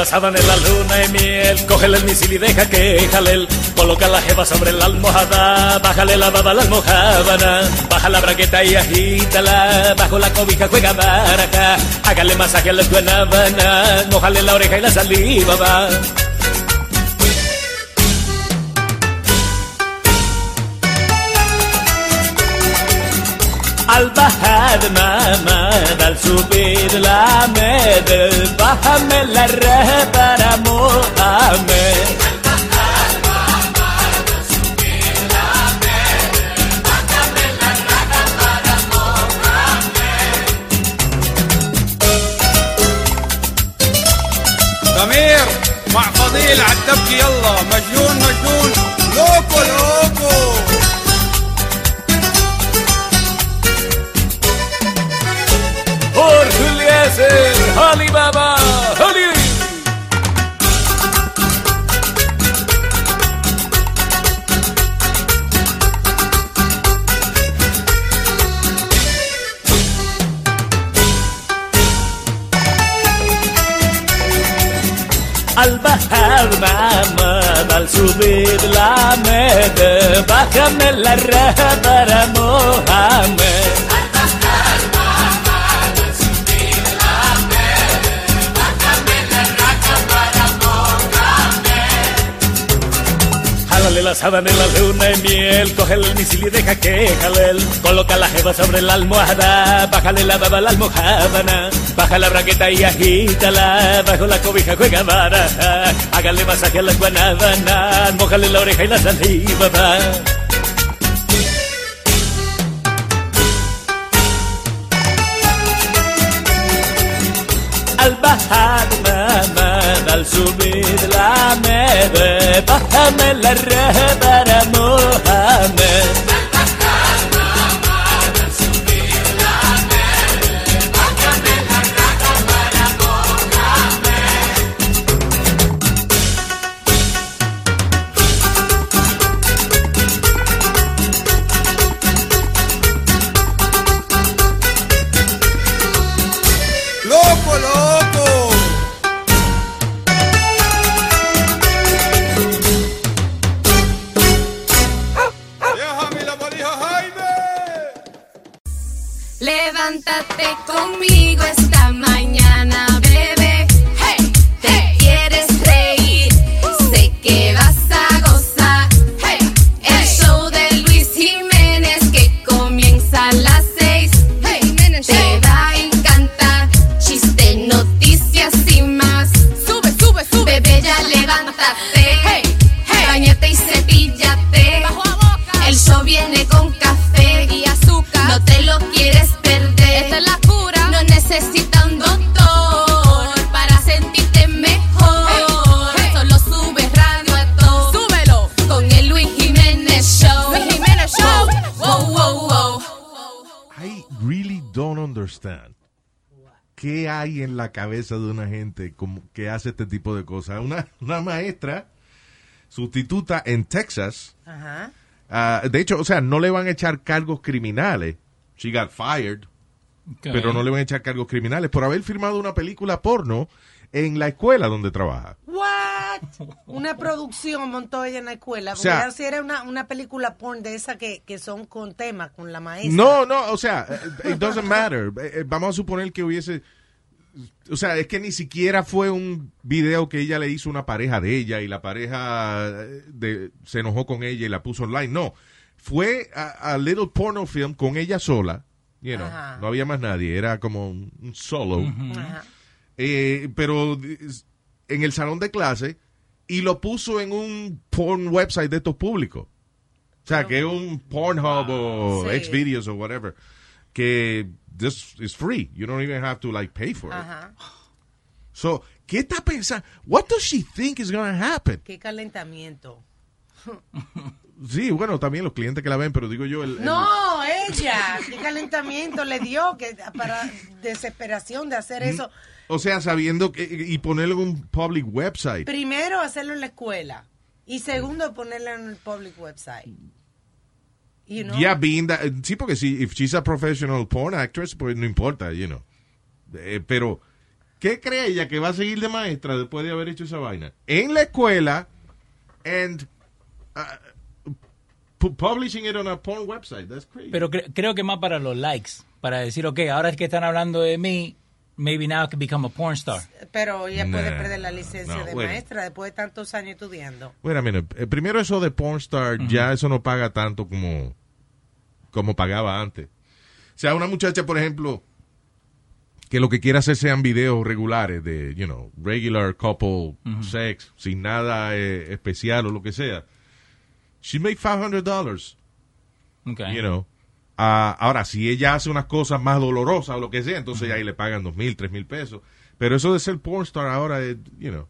la en la luna y miel. Cógele el misil y deja que jale. Coloca la jeva sobre la almohada. Bájale la baba a la almohábana. Baja la braqueta y agítala. Bajo la cobija juega baraja. Hágale masaje a las guanábanas. Mojale la oreja y la saliva va. Al bajar mamá, al subir la حامل بحمل الرهب أنا مو امن ضمير مع فضيل عالدبكي يلا مجنون مجنون. لوكو لوكو. ياسر. Eliezer, Holly Baba, Holly. Al bajar mamá, al subir la med, bájame la raja para Mohamed. La sábana en la luna y miel, coge el misil y deja que jale. Coloca la jeva sobre la almohada, bájale la baba a la almohábana. Baja la braqueta y agítala, bajo la cobija juega baraja. Hágale masaje a las guanábanas, mojale la oreja y la saliva va. Al bajar mamá, al subir la med, bájame la cabeza de una gente como que hace este tipo de cosas? Una, una maestra sustituta en Texas. Ajá. ah, de hecho, o sea, no le van a echar cargos criminales. She got fired. Pero no le van a echar cargos criminales por haber firmado una película porno en la escuela donde trabaja. What? Una producción montó ella en la escuela. O sea- si era una, una película porn de esa que, que son con temas, con la maestra. No, no, o sea, it doesn't matter. Eh, eh, Vamos a suponer que hubiese. O sea, es que ni siquiera fue un video que ella le hizo a una pareja de ella y la pareja eh, de- se enojó con ella y la puso online. No, fue a, a little porno film con ella sola. You know, no había más nadie, era como un, un solo. Eh, pero en el salón de clase y lo puso en un porn website de estos públicos. O sea, que es un Pornhub o Sí. Xvideos o whatever. Que this is free. You don't even have to like pay for it. Ajá. So, ¿qué está pensando? What does she think is going to happen? Qué calentamiento. Sí, bueno, también los clientes que la ven, pero digo yo, el, el- No, ella. Qué calentamiento le dio que para desesperación de hacer eso. o sea, sabiendo que, y ponerlo en un public website. Primero, hacerlo en la escuela. Y segundo, ponerlo en el public website. You know? Yeah, being that, sí, porque si if she's a professional porn actress, pues no importa, you know. Eh, pero ¿Qué cree ella que va a seguir de maestra después de haber hecho esa vaina? En la escuela and uh, pu- publishing it on a porn website. That's crazy. Pero cre- creo que más para los likes, para decir, ok, ahora es que están hablando de mí, maybe now I can become a porn star. Pero ella puede Nah, perder la licencia no, de bueno. maestra después de tantos años estudiando. Bueno, mira, eh, primero eso de pornstar, ya eso no paga tanto como, como pagaba antes. O sea, una muchacha, por ejemplo, que lo que quiere hacer sean videos regulares de, you know, regular couple sex, sin nada eh, especial o lo que sea. She make $500, Okay. you know. Ah, ahora, si ella hace unas cosas más dolorosas o lo que sea, entonces ahí le pagan dos mil, tres mil pesos. Pero eso de ser pornstar ahora es, you know,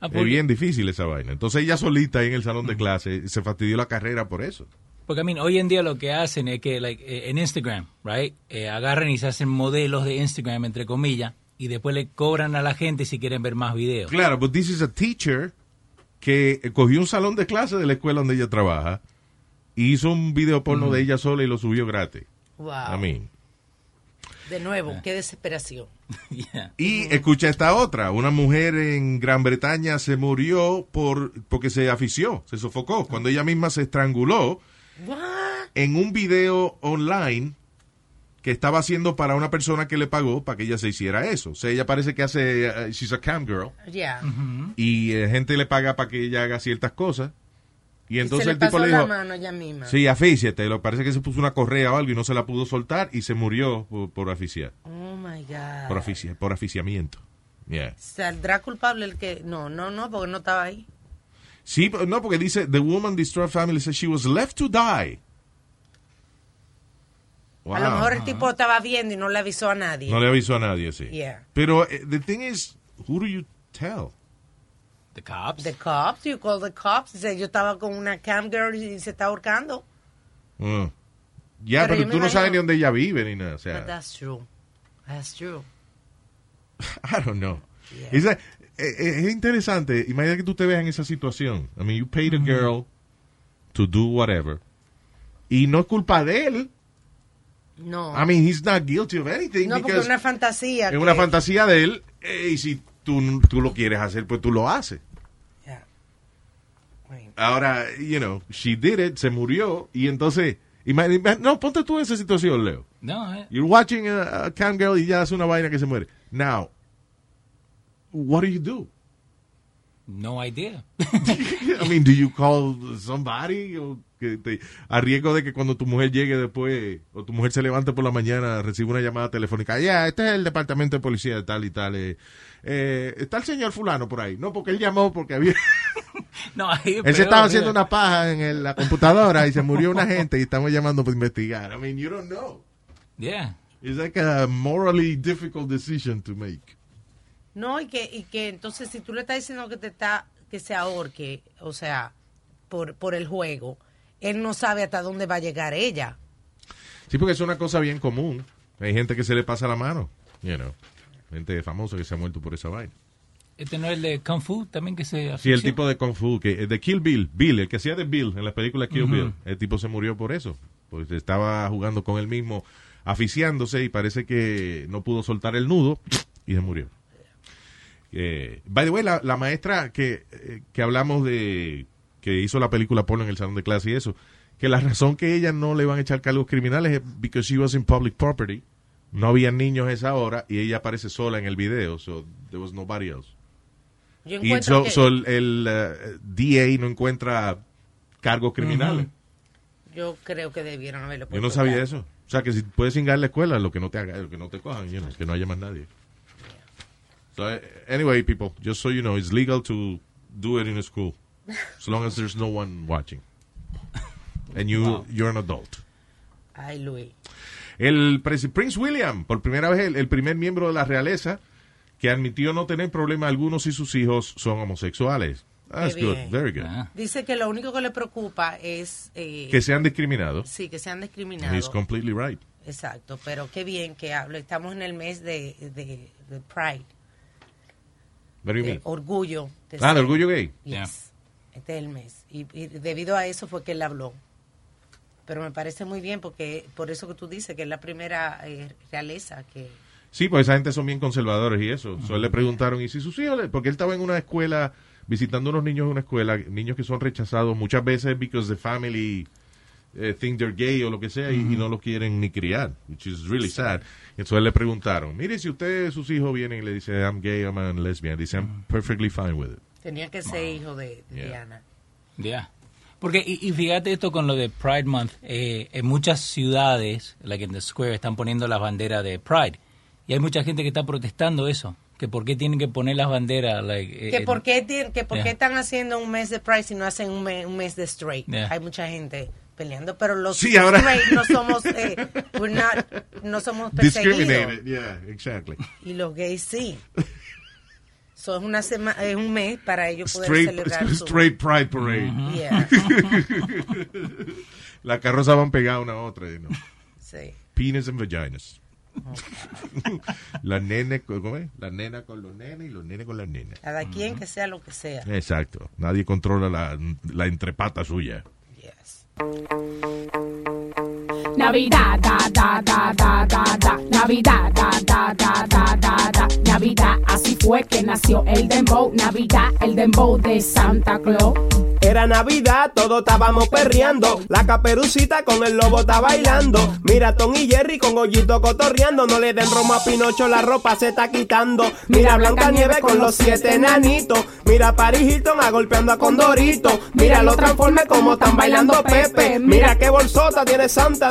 Ah, es bien difícil esa vaina. Entonces ella solita ahí en el salón de clase se fastidió la carrera por eso. Porque, I mean, hoy en día lo que hacen es que, like, eh, en Instagram, right, eh, agarran y se hacen modelos de Instagram, entre comillas, y después le cobran a la gente si quieren ver más videos. Claro, but this is a teacher que eh, cogió un salón de clase de la escuela donde ella trabaja y hizo un video porno de ella sola y lo subió gratis. Wow. I mean, De nuevo, qué desesperación. Y escucha esta otra, una mujer en Gran Bretaña se murió por porque se afició, se sofocó, cuando ella misma se estranguló en un video online que estaba haciendo para una persona que le pagó para que ella se hiciera eso. O sea, ella parece que hace, uh, she's a cam girl, Ya. y eh, gente le paga para que ella haga ciertas cosas. Y entonces se le el tipo pasó le la dijo, mano ella misma. sí, afíciate, lo parece que se puso una correa o algo y no se la pudo soltar y se murió por, por asfixiar, Oh my God. por, asfixia- por asfixiamiento. Yeah. ¿Saldrá culpable el que.? No, no, no, porque no estaba ahí. Sí, pero no, porque dice, the woman distraught family says she was left to die. A lo Wow. mejor el tipo estaba viendo y no le avisó a nadie. No le avisó a nadie, sí. Yeah. Pero eh, the thing is, who do you tell? The cops. The cops, you call the cops. Dice, yo estaba con una cam girl y se está ahorcando. Mm. Ya, Pero pero, yo me tú no sabes imagino- ni dónde ella vive ni nada. O But that's true. That's true. I don't know. Esa- eh, eh, es interesante. Imagina que tú te veas en esa situación. I mean, you paid a girl to do whatever. Y no es culpa de él. No. I mean, he's not guilty of anything. no, porque es una fantasía. es que- una fantasía de él. eh, y si tú, tú lo quieres hacer, pues tú lo haces. Yeah. Ahora, you know, she did it, se murió. Y entonces, ima- ima- no, ponte tú en esa situación, Leo. No, eh. You're watching a, a cam girl y ya hace una vaina que se muere. Now, what do you do? No idea. I mean, do you call somebody? O que te- a riesgo de que cuando tu mujer llegue después, o tu mujer se levante por la mañana, reciba una llamada telefónica. Ya, este es el departamento de policía de tal y tal. eh, eh, está el señor fulano por ahí. No, porque él llamó porque había... No, ahí es él se estaba mira. haciendo una paja en el- la computadora y se murió una gente y estamos llamando para investigar. I mean, you don't know. Yeah. It's like a morally difficult decision to make. No, y que, y que entonces si tú le estás diciendo que te está, que se ahorque, o sea, por, por el juego, él no sabe hasta dónde va a llegar ella. Sí, porque es una cosa bien común. Hay gente que se le pasa la mano, you know. Gente famosa que se ha muerto por esa vaina. Este no es el de Kung Fu también que se Sí, el asfixió? tipo de Kung Fu, que, de Kill Bill, Bill, el que hacía de Bill en la película Kill. Bill, el tipo se murió por eso. Pues estaba jugando con él mismo, aficiándose y parece que no pudo soltar el nudo y se murió. Eh, by the way, la, la maestra que, eh, que hablamos de que hizo la película porno en el salón de clase y eso, que la razón que ella no le van a echar cargos criminales es because she was in public property. No había niños a esa hora y ella aparece sola en el video, so there was nobody else. Yo Y so, que- so el, el, eh, DA no encuentra cargos criminales. Yo creo que debieron haberlo Yo no puesto sabía claro. eso. O sea, que si puedes cingar la escuela, lo que no te haga, lo que no te cojan, you know, que no haya más nadie. So, anyway, people, just so you know, it's legal to do it in a school, as long as there's no one watching, and you Wow. you're an adult. Ay, Luis. El Prince William, por primera vez, el, el primer miembro de la realeza que admitió no tener problema alguno si sus hijos son homosexuales. That's good, bien. very good. Dice que lo único que le preocupa es... eh, Que sean discriminados. Sí, que sean discriminados. He's completely right. Exacto, pero qué bien que hable. Estamos en el mes de, de, de Pride, de mean? orgullo. de Ah, de orgullo gay. Yes. Este es el mes. Y, y debido a eso fue que él habló. Pero me parece muy bien porque por eso que tú dices que es la primera eh, realeza que... Sí, pues esa gente son bien conservadores y eso. So, él le preguntaron, ¿y si sus hijos? le-?" Porque él estaba en una escuela, visitando unos niños en una escuela, niños que son rechazados muchas veces because the family eh, think they're gay o lo que sea y, y no lo quieren ni criar, which is really sad. Entonces le preguntaron, mire, si usted, sus hijos vienen y le dicen, I'm gay, I'm a lesbian, dice, I'm perfectly fine with it. Tenía que ser hijo de, de Yeah. Diana. Ya. Porque, y, y fíjate esto con lo de Pride Month, eh, en muchas ciudades, like in the square, están poniendo las banderas de Pride. Y hay mucha gente que está protestando eso, que por qué tienen que poner las banderas, like, eh, Que eh, por qué, que por qué Yeah. están haciendo un mes de Pride si no hacen un mes, un mes de straight. Yeah. Hay mucha gente peleando, pero los Sí, ahora- straight no somos, eh, we're not- no somos perseguidos. Yeah, exactly. Y los gays sí. So es, una sema- es un mes para ellos poder Straight, celebrar su... straight Pride Parade. Yeah. Las carrozas van pegadas una a otra. Sí. Penis and vaginas. la nene, ¿cómo es? La nena con los nenes y los nenes con las nenas. Cada quien que sea lo que sea. Exacto. Nadie controla la, la entrepata suya. Thank you. Navidad, da, da, da, da, da, da. Navidad, da, da, da, da, da, da. Navidad, así fue que nació el dembow. Navidad, el dembow de Santa Claus. Era Navidad, todos estábamos perreando. La caperucita con el lobo está bailando. Mira Tom y Jerry con Gollito cotorreando. No le den romo a Pinocho, la ropa se está quitando. Mira Blanca Nieve con los siete enanitos. Mira Paris Hilton a golpeando a Condorito. Mira los transformes como están bailando Pepe. Mira qué bolsota tiene Santa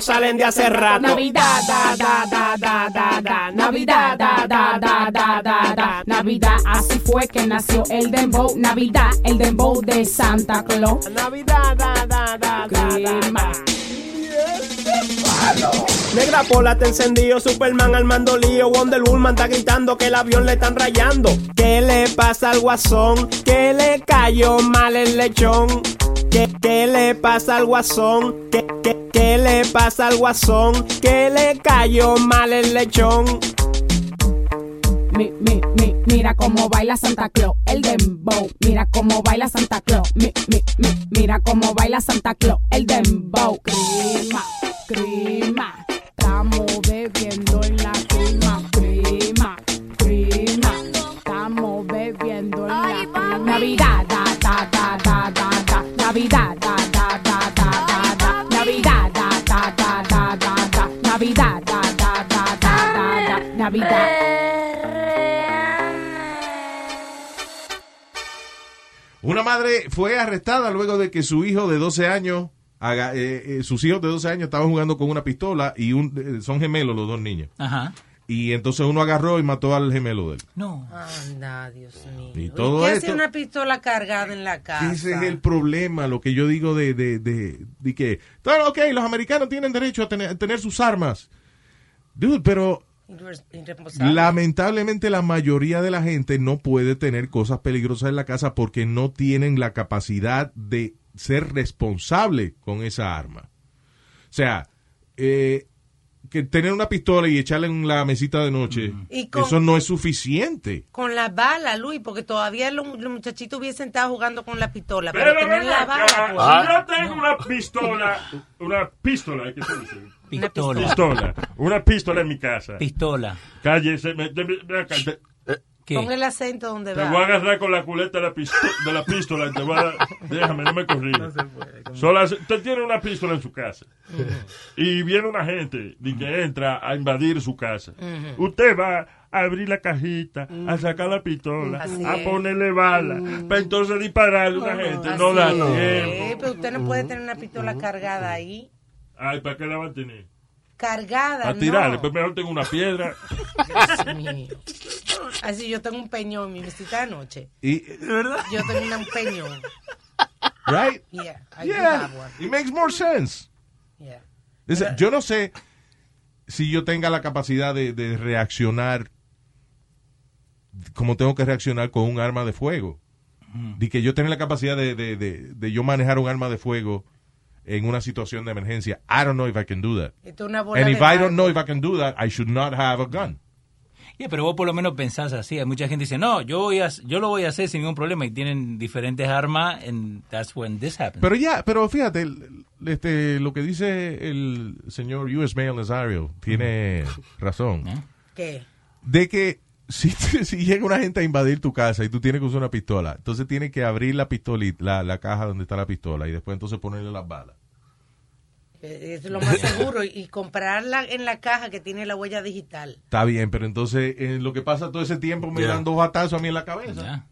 salen de hace rato. Navidad, da, da, da, da, da, da. Navidad, da, da, da, da, da, da. Navidad, así fue que nació el dembow. Navidad, el dembow de Santa Claus. Navidad, da, da, da, da, Crema. Negra Pola te encendido, Superman al mando lío, Wonder Woman está gritando que el avión le están rayando. ¿Qué le pasa al guasón? ¿Qué le cayó mal el lechón? ¿Qué, qué le pasa al guasón? ¿Qué, qué, qué le pasa al guasón? ¿Qué le cayó mal el lechón? Mi, mi, mi, mira cómo baila Santa Claus, el dembow. Mira cómo baila Santa Claus. Mi, mi, mi, mira cómo baila Santa Claus, el dembow. Crema, crema. Estamos bebiendo en la crema, crema, crema. Estamos bebiendo en la crema. Navidad, Navidad. Una madre fue arrestada luego de que su hijo de 12 años, haga- eh, eh, sus hijos de 12 años estaban jugando con una pistola y un, eh, son gemelos los dos niños. Ajá. Y entonces uno agarró y mató al gemelo de él. No. Anda, Dios mío. Y todo ¿Qué esto- hace una pistola cargada en la casa? Ese es el problema, lo que yo digo de, de, de, de que, ok, los americanos tienen derecho a tener, a tener sus armas. Dude, pero irresponsable. lamentablemente la mayoría de la gente no puede tener cosas peligrosas en la casa porque no tienen la capacidad de ser responsable con esa arma. O sea, eh, que tener una pistola y echarla en la mesita de noche, Y con- eso no es suficiente. Con la bala, Luis, porque todavía los, los muchachitos hubiesen estado jugando con la pistola. Pero, Pero tener la bala, pues. si yo tengo una pistola, una pistola, ¿qué se dice? Pistola. Pistola. Una pistola en mi casa. Pistola. Cállese, me- me- te, Pon el acento donde te va. voy a agarrar con la culeta de la, pisto- de la pistola y te voy a... Déjame, no me corrija. Solo hace- usted tiene una pistola en su casa y viene una gente que entra a invadir su casa. Usted va a abrir la cajita, a sacar la pistola, Así a ponerle bala, para entonces dispararle a una gente. No da tiempo. pero usted no puede tener una pistola cargada ahí. Ay, ¿para qué la va a tener? Cargada, A tirarle, no. pues mejor tengo una piedra. Dios mío. Así yo tengo un peñón, mi visita anoche. Y, Yo tengo una- un peñón. Right? Yeah, I Yeah, it makes more sense. Yeah. Yo no sé, si yo tenga la capacidad de, de reaccionar como tengo que reaccionar con un arma de fuego. De que yo tenga la capacidad de, de, de, de yo manejar un arma de fuego en una situación de emergencia. I don't know if I can do that. Esto es una bola And if I don't know if I can do that, I should not have a gun. Yeah, pero vos por lo menos pensás así. Hay mucha gente que dice, no, yo, voy a, yo lo voy a hacer sin ningún problema. Y tienen diferentes armas, and that's when this happens. Pero ya, pero fíjate, este, lo que dice el señor U.S. Mail Nazario tiene razón. ¿Qué? De que si, si llega una gente a invadir tu casa y tú tienes que usar una pistola, entonces tienes que abrir la pistola, y- la, la caja donde está la pistola y después entonces ponerle las balas. Eh, Es lo más seguro. Y comprarla en la caja que tiene la huella digital. Está bien, pero entonces en lo que pasa todo ese tiempo me Yeah. dan dos batazos a mí en la cabeza.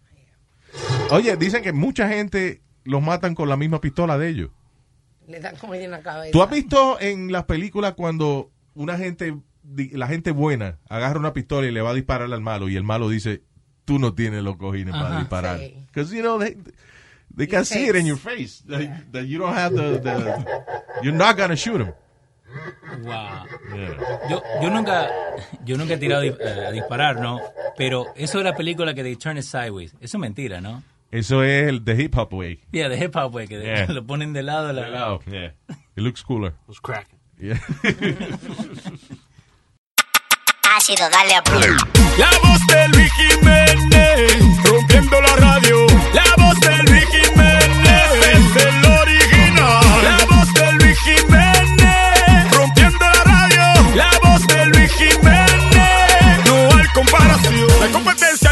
Oye, dicen que mucha gente los matan con la misma pistola de ellos. Le dan como en la cabeza. ¿Tú has visto en las películas cuando una gente, la gente buena, agarra una pistola y le va a disparar al malo y el malo dice, tú no tienes los cojines para disparar? Sí. Because, you know, they, they can see it in your face. That, that you don't have the, the- you're not gonna shoot him. Wow. Yo, yo nunca yo nunca he tirado di- eh, a disparar, ¿no? Pero eso de la película que they turn it sideways, eso es mentira, ¿no? Eso es el the hip hop way. Yeah, de hip hop, güey, que Yeah. lo ponen de lado. La, De lado, yeah. It looks cooler. Was cracking. Yeah. Ácido, dale a play. La voz de Luis Jiménez, rompiendo la radio. La voz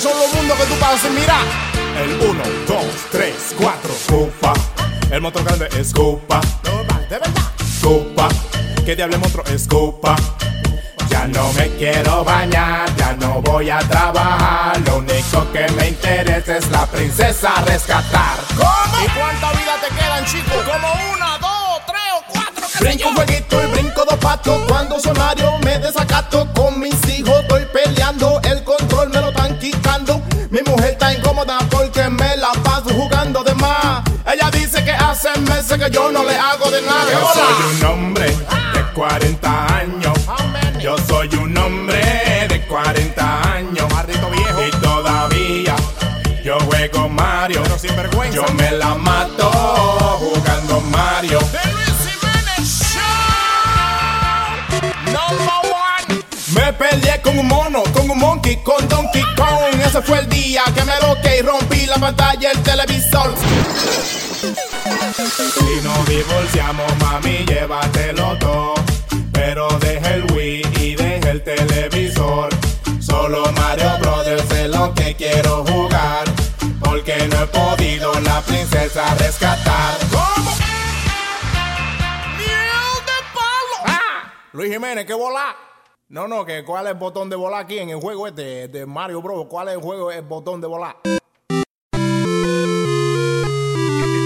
Son los mundos que tú pasas mira. El 1, 2, 3, 4, Cupa. El motor grande es Cupa. De verdad. Cupa. ¿Qué diablo monstruo es Cupa? Ya no me quiero bañar, ya no voy a trabajar. Lo único que me interesa es la princesa rescatar. ¿Cómo? ¿Y cuánta vida te quedan, chicos? Como una, dos, tres o cuatro. Brinco un jueguito y brinco dos patos Cuando soy Mario me desacato meses que yo no le hago de nada. Yo soy un hombre de 40 años. Yo soy un hombre de 40 años. Viejo. Y todavía yo juego Mario. Yo me la mato jugando Mario. Number one. Me peleé con un mono, con un monkey, con Donkey Kong. Ese fue el día que me loqué y rompí la pantalla del televisor. Si nos divorciamos, mami, llévatelo todo. Pero deja el Wii y deja el televisor. Solo Mario Brothers es lo que quiero jugar. Porque no he podido la princesa rescatar. Ah, Luis Jiménez, ¿qué volá? No, no, que cuál es el botón de volar aquí en el juego este de Mario Bros. ¿Cuál es el juego, el botón de volar?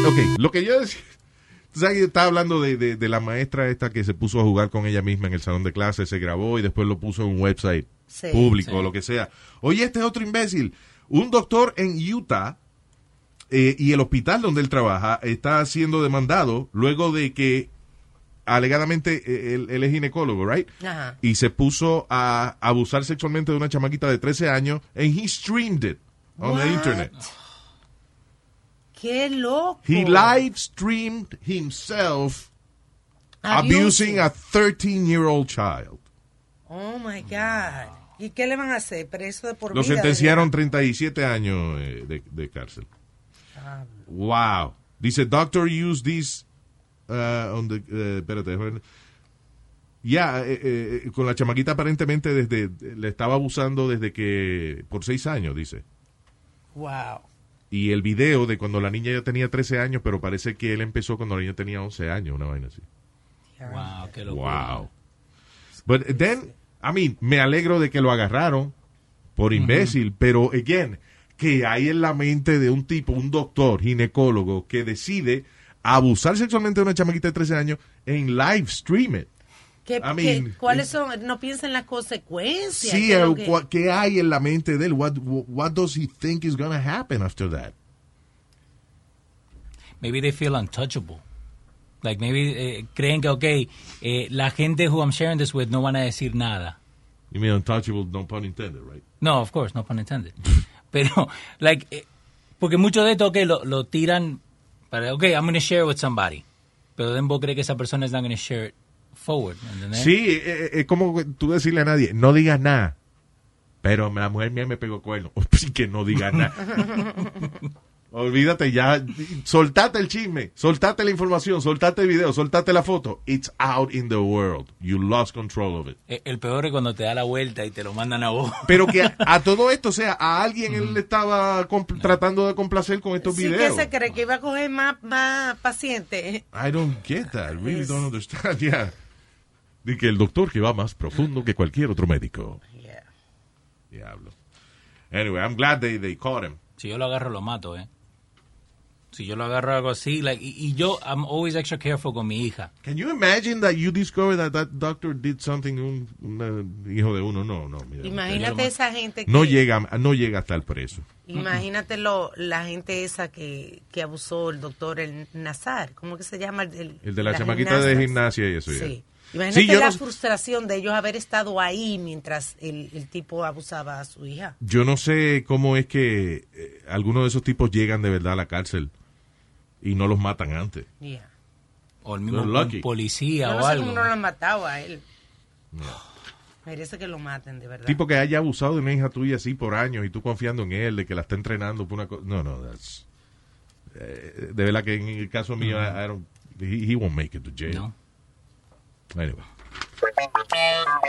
Ok, lo que yo decía. Tú sabes que estaba hablando de, de- de la maestra esta que se puso a jugar con ella misma en el salón de clases, se grabó y después lo puso en un website Sí, público sí. o lo que sea. Oye, este es otro imbécil. Un doctor en Utah eh, y el hospital donde él trabaja está siendo demandado luego de que alegadamente eh, él, él es ginecólogo, right? Ajá. Y se puso a abusar sexualmente de una chamaquita de 13 años and he streamed it on the internet. Qué loco. He live streamed himself abusing a 13-year-old child. Oh my God. ¿Y qué le van a hacer? Preso de por Lo vida. sentenciaron 37 años eh, de, de cárcel. Ah, Wow. Dice, doctor used this uh, on the, eh, espérate, déjame ver. Ya, eh, eh, con la chamaquita aparentemente desde, le estaba abusando desde que, por seis años, dice. Wow. Y el video de cuando la niña ya tenía 13 años, pero parece que él empezó cuando la niña tenía 11 años, una vaina así. Wow, qué locura. Wow. But then, I mean, me alegro de que lo agarraron por imbécil, pero again, que hay en la mente de un tipo, un doctor, ginecólogo, que decide abusar sexualmente de una chamaquita de 13 años en live stream it. ¿Qué, I qué- mean, ¿Cuáles son? No piensa en las consecuencias. Sí, ¿qué eh, que- ¿qué hay en la mente de él? What, what does he think is going to happen after that? Maybe they feel untouchable. Like maybe eh, creen que, ok, eh, la gente who I'm sharing this with no van a decir nada. You mean untouchable, no pun intended, right? No, of course, no pun intended. Pero, like, eh, porque mucho de esto, ok, lo, lo tiran para, ok, I'm going to share with somebody. Pero then vos crees que esa persona es not going to share it forward. ¿entendés? Sí, eh, eh, es como tú decirle a nadie, no digas nada. Pero la mujer mía me pegó cuerno. Sí que no digas nada. Olvídate ya, soltate el chisme, soltate la información, soltate el video, soltate la foto. It's out in the world. You lost control of it. Eh, El peor es cuando te da la vuelta y te lo mandan a vos. Pero que a, a todo esto, o sea, a alguien él le estaba compl- tratando de complacer con estos Sí, que videos. se cree que iba a coger más, más pacientes. I don't get that. I really don't understand. Yeah. De que el doctor que va más profundo que cualquier otro médico. Diablo. Anyway, I'm glad they, they caught him. Si yo lo agarro, lo mato, ¿eh? Si yo lo agarro algo así, like, y, y yo, I'm always extra careful con mi hija. Can you imagine that you discover that that doctor did something un, un hijo de uno? No, no. mira. Imagínate esa gente que... No llega, no llega hasta el preso. Imagínate lo, la gente esa que, que abusó el doctor el Nazar. ¿Cómo que se llama? El, El de la las chamaquita de gimnasia y eso ya. Imagínate Sí, yo la no- frustración de ellos haber estado ahí mientras el, el tipo abusaba a su hija. Yo no sé cómo es que eh, algunos de esos tipos llegan de verdad a la cárcel y no los matan antes. Yeah. O el mismo un policía Yo o no sé algo. cómo no lo han matado a él. Merece que lo maten, de verdad. Tipo que haya abusado de una hija tuya así por años y tú confiando en él, de que la está entrenando por una cosa. No, no, that's- eh, de verdad que en el caso mío, I, I don't, he, he won't make it to jail. Anyway.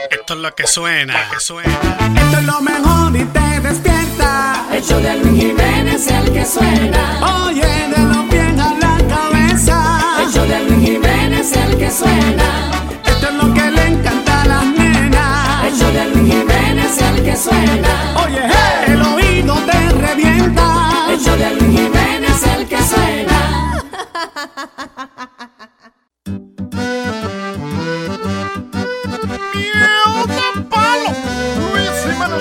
Esto es lo que suena, que suena. Esto es lo mejor y te despierta. El show de Luis Jiménez es el que suena. Oye, de los pies a la cabeza. El show de Luis Jiménez es el que suena. Esto es lo que le encanta a las nenas. El show de Luis Jiménez es el que suena. Oye, hey, el oído te revienta. El show de Luis Jiménez es el que suena.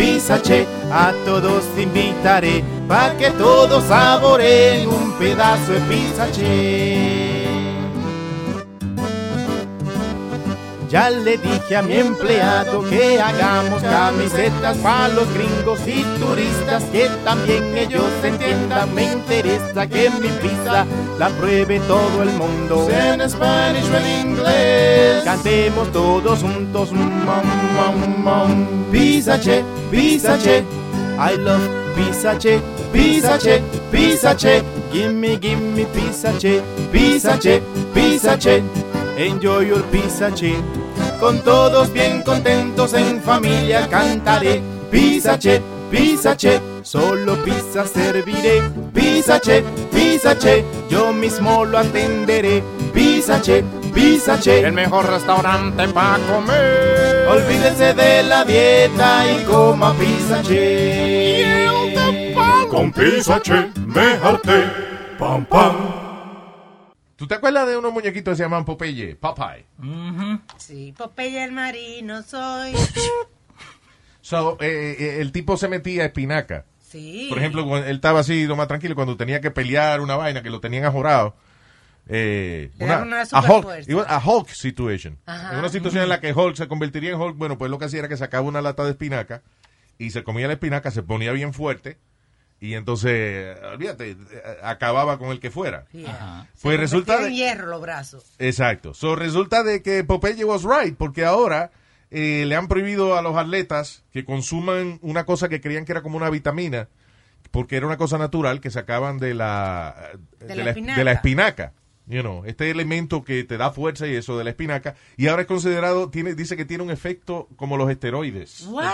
Pizza Che, a todos invitaré pa' que todos saboreen un pedazo de Pizza Ya le dije a mi empleado que hagamos camisetas para los gringos y turistas, que también ellos entiendan. Me interesa que mi pizza la pruebe todo el mundo. En Spanish o en inglés. Cantemos todos juntos. Mom, mom, mom. Pizza che, pizza che. I love pizza che, pizza che, pizza che. Gimme, gimme pizza che, pizza che, pizza che. Enjoy your pizza che. Con todos bien contentos en familia cantaré. Pizza che, pizza che. Solo pizza serviré. Pizza che, pizza che. Yo mismo lo atenderé. Pizza che, pizza che. El mejor restaurante para comer. Olvídese de la dieta y coma pizza che. Con Pizza Che, me harté. Pam, pam. ¿Tú te acuerdas de unos muñequitos que se llaman Popeye? Popeye. Sí, Popeye el marino soy. So, eh, eh, el tipo se metía a espinaca. Sí. Por ejemplo, él estaba así, lo más tranquilo, cuando tenía que pelear una vaina que lo tenían ajorado. Eh, daban una a, Hulk, superfuerza. it was a Hulk situation. Ajá. En una situación en la que Hulk se convertiría en Hulk, bueno, pues lo que hacía era que sacaba una lata de espinaca y se comía la espinaca, se ponía bien fuerte y entonces, olvídate, eh, acababa con el que fuera. Yeah. Pues Se resulta de- en hierro los brazos. Exacto. So, resulta de que Popeye was right, porque ahora eh, le han prohibido a los atletas que consuman una cosa que creían que era como una vitamina, porque era una cosa natural que sacaban de la, De la espinaca. de la espinaca. You know, este elemento que te da fuerza y eso de la espinaca, y ahora es considerado, tiene, dice que tiene un efecto como los esteroides. What?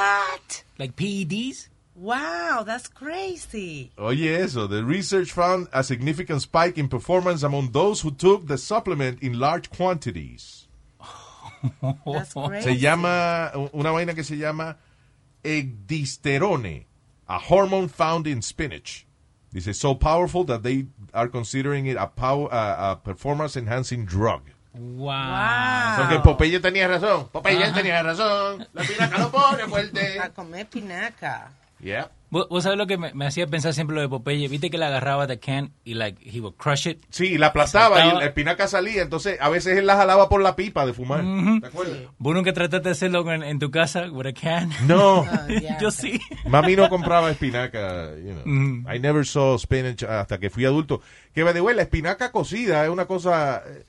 Like PEDs? Wow, that's crazy. Oye, eso. The research found a significant spike in performance among those who took the supplement in large quantities. That's crazy. Se llama, una vaina que se llama egdisterone, a hormone found in spinach. Dice, so powerful that they are considering it a, pow- a, a performance enhancing drug. Wow. Porque Popeye tenía razón. Popeye Ajá. tenía razón. La pinaca lo pone fuerte. A comer pinaca. Yeah. ¿Vos, vos sabés lo que me, me hacía pensar siempre lo de Popeye? ¿Viste que la agarraba de can y like he would crush it? Sí, la aplastaba y la espinaca salía. Entonces, a veces él la jalaba por la pipa de fumar. Ujú. ¿Te acuerdas? ¿Vos nunca trataste de hacerlo en, en tu casa with a can? No. Yo sí. Mami no compraba espinaca, you know. Mm. I never saw spinach hasta que fui adulto. Que, by the way, la espinaca cocida es una cosa, eh,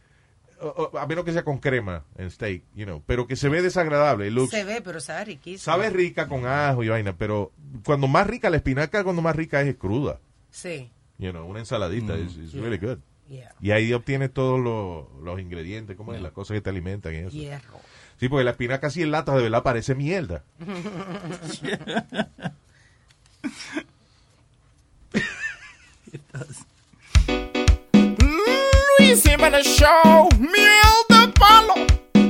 o- o- a menos que sea con crema en steak, you know, pero que se ve desagradable. it looks- Se ve, pero sabe riquísimo. sabe rica con ajo y vaina, pero cuando más rica la espinaca, cuando más rica es cruda. Sí. You know, una ensaladita, Mm. is is really good. Yeah. Y ahí obtienes todos los, los ingredientes, como es, las cosas que te alimentan y eso. Hierro. Sí, porque la espinaca así en lata de verdad parece mierda. Luis Jiménez Show, miel de palo.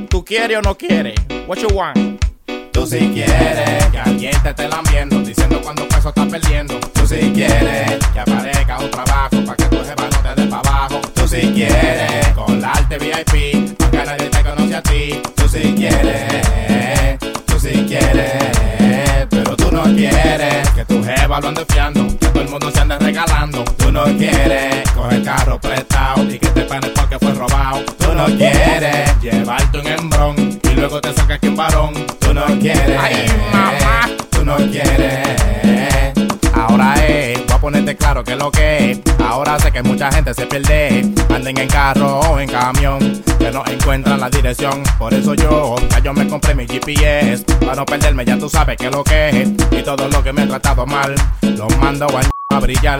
¿Tú quieres o no quieres? What you want? Tú si quieres que alguien te esté lambiendo, diciendo cuánto peso estás perdiendo. Tú si quieres que aparezca un trabajo para que tu jefa no te dé para abajo. Tú si quieres colarte VIP, aunque nadie te conoce a ti. Tú si quieres, quieres que tu jefa lo ande fiando, que todo el mundo se ande regalando. Tú no quieres coger carro prestado y que te panes porque fue robado. Tú no quieres llevarte un embrón y luego te sacas que un varón. Tú no quieres, ay mamá, tú no quieres. Ahora es, voy a ponerte claro que lo que es. Ahora sé que mucha gente se pierde. Anden en carro o en camión, que no encuentran la dirección. Por eso yo, ya yo me compré mi GPS. Para no perderme, ya tú sabes que lo que es. Y todo lo que me he tratado mal, lo mando a, a brillar.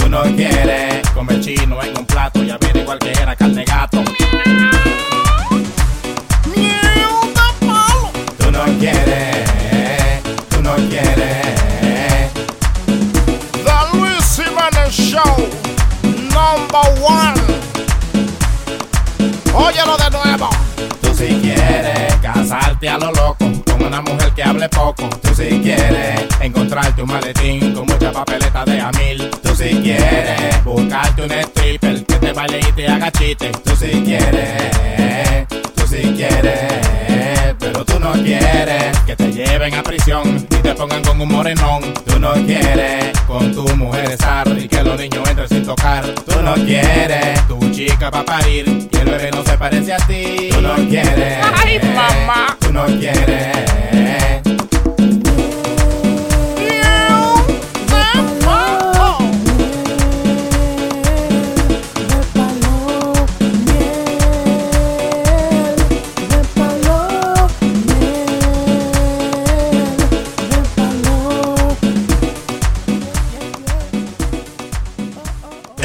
Tú no quieres comer chino en un plato y averiguar que era carne gato. Tú no quieres, tú no quieres. The Luis Jiménez Show, number one. Óyelo de nuevo. Tú si quieres casarte a lo loco con una mujer que hable poco. Tú si quieres encontrarte un maletín con mucha papeleta de a mil. Tú si quieres buscarte un stripper que te baile y te haga chiste. Tú si quieres, tú si quieres, pero tú no quieres que te lleven a prisión y te pongan con un morenón. Tú no quieres con tu mujer estar y que los niños entren sin tocar. Tú no quieres tu chica va a parir y el bebé no se parece a ti. Tú no quieres, ay mamá, tú no quieres.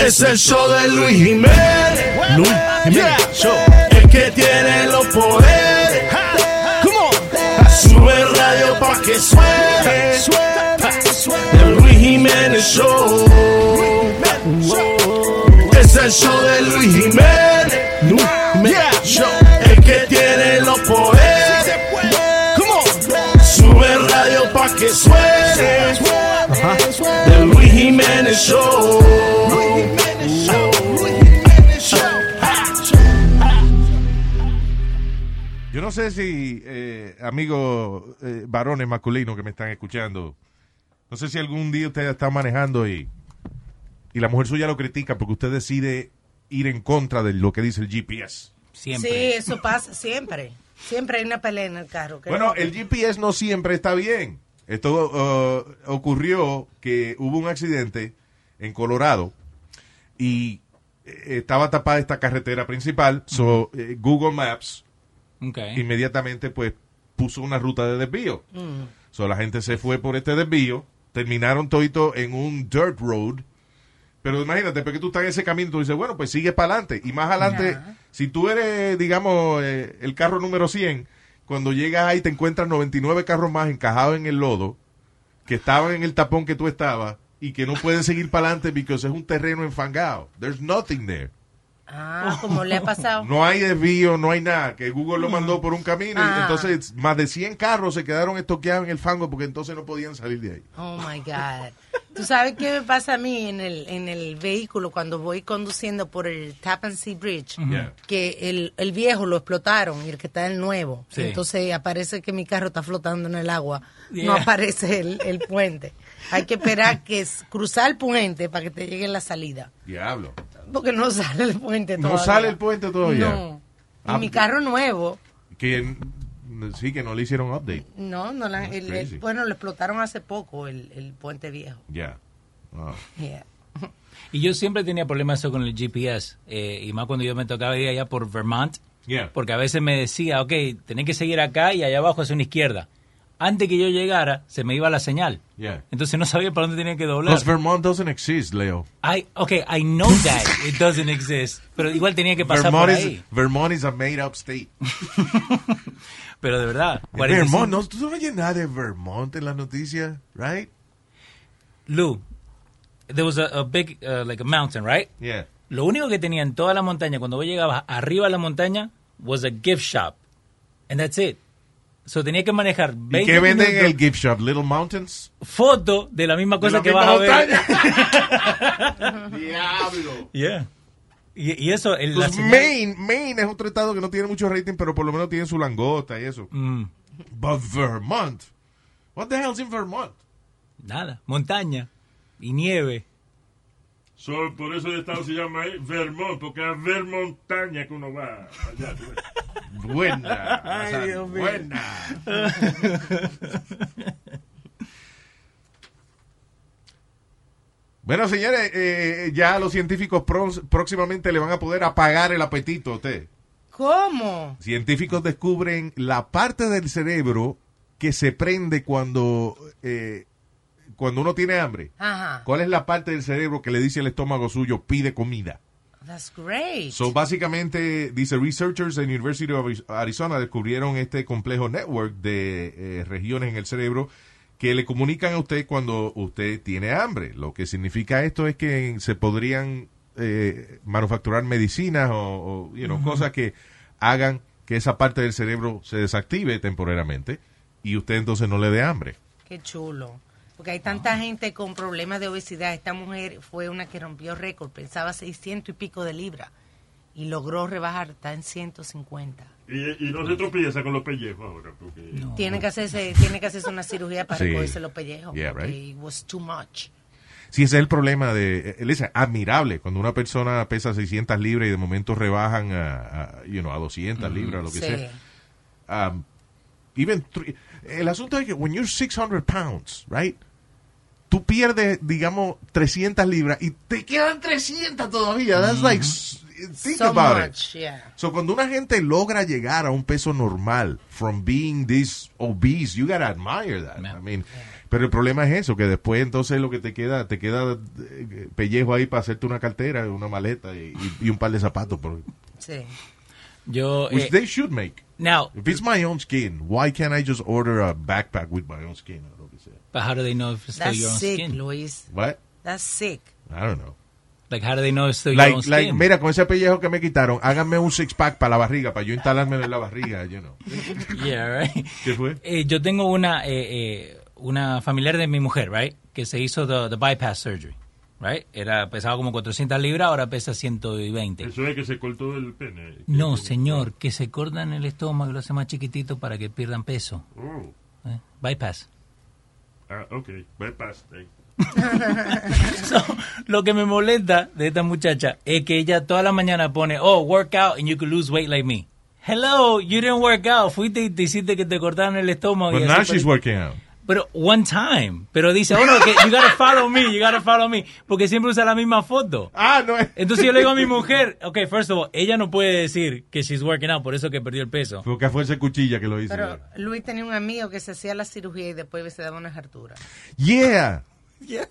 Es el show de Luis Jiménez. Luis Yeah. El que tiene los poderes. Sube el radio pa' que suene. El Luis Jiménez Show. Es el show de Luis Jiménez. Yeah. Show. El que tiene los poderes. Sube el radio pa' que suene. El Luis Jiménez Show. No sé si, eh, amigos eh, varones masculinos que me están escuchando, no sé si algún día usted está manejando y, y la mujer suya lo critica porque usted decide ir en contra de lo que dice el GPS. Sí, eso pasa siempre. Siempre hay una pelea en el carro. Bueno, no- el GPS no siempre está bien. Esto uh, ocurrió que hubo un accidente en Colorado y eh, estaba tapada esta carretera principal. So, eh, Google Maps Okay. inmediatamente pues puso una ruta de desvío. Mm. So, la gente se fue por este desvío, terminaron todito en un dirt road. Pero imagínate, porque tú estás en ese camino, tú dices, bueno, pues sigue para adelante. Y más adelante, si tú eres, digamos, eh, el carro número 100, cuando llegas ahí te encuentras 99 carros más encajados en el lodo, que estaban en el tapón que tú estabas, y que no pueden seguir para adelante porque es un terreno enfangado. There's nothing there. Ah, como le ha pasado. No hay desvío, no hay nada, que Google lo mandó por un camino y Ah. entonces más de 100 carros se quedaron estoqueados en el fango porque entonces no podían salir de ahí. Oh my God. ¿Tú sabes qué me pasa a mí en el, en el vehículo cuando voy conduciendo por el Tappan Sea Bridge? Yeah. Que el, el viejo lo explotaron y el que está el nuevo. Sí. Entonces aparece que mi carro está flotando en el agua. No aparece el, el puente. Hay que esperar que es cruzar el puente para que te llegue la salida. Diablo. Porque no sale el puente No todavía. sale el puente todavía. No. Y Ah, mi carro nuevo, Que sí, que no le hicieron update. no, no la- el- el- crazy. bueno, lo explotaron hace poco, el, el puente viejo. Ya. Yeah. Y yo siempre tenía problemas eso con el GPS, eh, y más cuando yo me tocaba ir allá por Vermont, Yeah. porque a veces me decía, ok, tenés que seguir acá y allá abajo es una izquierda. Antes que yo llegara, se me iba la señal. Yeah. Entonces no sabía para dónde tenía que doblar. Because Vermont doesn't exist, Leo. I, ok, I know that it doesn't exist, pero igual tenía que pasar Vermont por is, ahí. Vermont is a made up state. Pero de verdad. 45 Vermont, no, tú no oyes nada de Vermont en las noticias, right? Lou, there was a, a big, uh, like a mountain, right? Yeah. Lo único que tenía en toda la montaña, cuando vos llegabas arriba de la montaña, was a gift shop. And that's it. So tenía que manejar ¿Y 20 qué venden en el gift shop? Little Mountains. foto de la misma cosa la que misma vas a ver. Diablo. Yeah. Y, y eso, el, la Pues señal- Maine, Maine es otro estado que no tiene mucho rating, pero por lo menos tiene su langota y eso. Mm, But Vermont. What the hell's in Vermont? nada, montaña y nieve. So, por eso el estado se llama ahí Vermont, porque es ver montaña que uno va allá. Buena. Ay, Hassan, Dios mío. buena. Bueno, señores, eh, ya los científicos próximamente le van a poder apagar el apetito a usted. ¿Cómo? Científicos descubren la parte del cerebro que se prende cuando, eh, cuando uno tiene hambre. Ajá. ¿Cuál es la parte del cerebro que le dice al estómago suyo, pide comida? That's great. So, básicamente, dice researchers en University of Arizona descubrieron este complejo network de eh, regiones en el cerebro que le comunican a usted cuando usted tiene hambre. Lo que significa esto es que se podrían eh, manufacturar medicinas o, o, you know, Ujú. cosas que hagan que esa parte del cerebro se desactive temporariamente y usted entonces no le dé hambre. Qué chulo. Porque hay tanta gente con problemas de obesidad. Esta mujer fue una que rompió récord. Pensaba 600 y pico de libras. Y logró rebajar. Está en 150. Y, y no se tropieza con los pellejos ahora. Porque... Tiene que hacerse tiene que hacerse una cirugía para Sí. cogerse los pellejos. Yeah, porque right. it was too much. Sí, ese es el problema de... Él es admirable cuando una persona pesa 600 libras y de momento rebajan a, a, you know, a 200 libras, lo que Sí. sea. Um, even three- el asunto es que when you're 600 pounds, right? Tú pierdes, digamos, 300 libras y te quedan 300 todavía. That's like think So about much, it. yeah. So, cuando una gente logra llegar a un peso normal, from being this obese, you gotta admire that. I mean, pero el problema es eso, que después entonces lo que te queda, te queda eh, pellejo ahí para hacerte una cartera, una maleta y, y- y un par de zapatos. Por, Sí. Yo, which eh, they should make. Now, If it's my own skin, why can't I just order a backpack with my own skin? But how do they know if it's still That's your own sick, skin? Luis. What? That's sick. I don't know. Like, how do they know it's still your Like, own like, skin? mira, con ese pellejo que me quitaron, háganme un six pack para la barriga, para yo instalármelo en la barriga, you know. Yeah, right. ¿Qué fue? Eh, yo tengo una, eh, eh, una familiar de mi mujer, right, que se hizo the, the bypass surgery, right. Era pesaba como 400 libras, ahora pesa 120. Eso es que se cortó el pene. No, señor, que se cortan el estómago y lo hace más chiquitito para que pierdan peso. Oh. Eh, Bypass. Ah, ok. Bypass. eh. So, lo que me molesta de esta muchacha es que ella toda la mañana pone, oh, work out and you can lose weight like me. Hello, you didn't work out. Fuiste y te hiciste que te cortaran el estómago. But y now she's working out. Pero one time. Pero dice, oh no, que you gotta follow me, you gotta follow me. Porque siempre usa la misma foto. Ah, no es. Entonces yo le digo a mi mujer, ok, first of all, ella no puede decir que she's working out, por eso que perdió el peso. Porque fue esa cuchilla que lo hizo. Pero Luis tenía un amigo que se hacía la cirugía y después se daba unas harturas. Yeah. Yeah.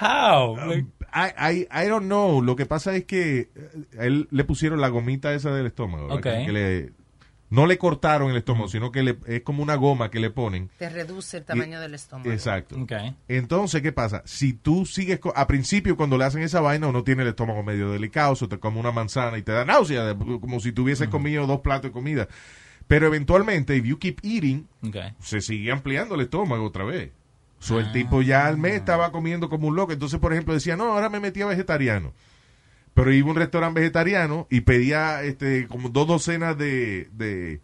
How? Um, I, I, I don't know. Lo que pasa es que eh, a él le pusieron la gomita esa del estómago. ¿verdad? Ok. Que- que le- no le cortaron el estómago, sino que le- es como una goma que le ponen. Te reduce el tamaño del estómago. Exacto. Okay. Entonces, ¿qué pasa? Si tú sigues, co- a principio cuando le hacen esa vaina, uno tiene el estómago medio delicado, se te come una manzana y te da náusea, como si tuvieses comido dos platos de comida. Pero eventualmente, if you keep eating, Okay. se sigue ampliando el estómago otra vez. So, el tipo ya al mes estaba comiendo como un loco. Entonces, por ejemplo, decía, no, ahora me metí a vegetariano. Pero iba a un restaurante vegetariano y pedía este como dos docenas de, de,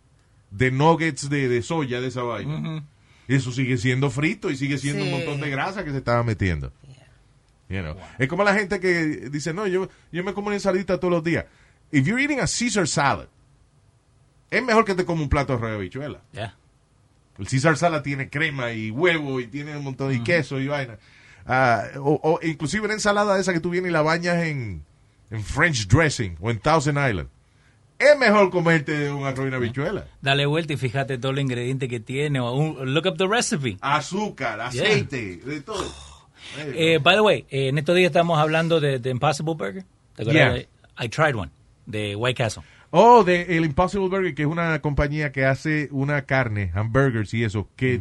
de nuggets de, de soya de esa vaina. Y Eso sigue siendo frito y sigue siendo un montón de grasa que se estaba metiendo. You know. Es como la gente que dice, no, yo, yo me como una ensaladita todos los días. If you're eating a Caesar salad, es mejor que te como un plato de arroz de habichuela. Yeah. El Caesar salad tiene crema y huevo y tiene un montón de queso y vaina. Ah, o, o inclusive una ensalada esa que tú vienes y la bañas en, en French dressing o en Thousand Island. Es mejor comerte un arroz y una habichuela. Dale vuelta y fíjate todo los ingredientes que tiene. O un- look up the recipe. Azúcar, aceite, de todo. Eh, by the way, eh, en estos días estamos hablando de, de Impossible Burger. ¿Te acuerdas? Yeah. I tried one, de White Castle. Oh, de el Impossible Burger, que es una compañía que hace una carne, hamburgers y eso, que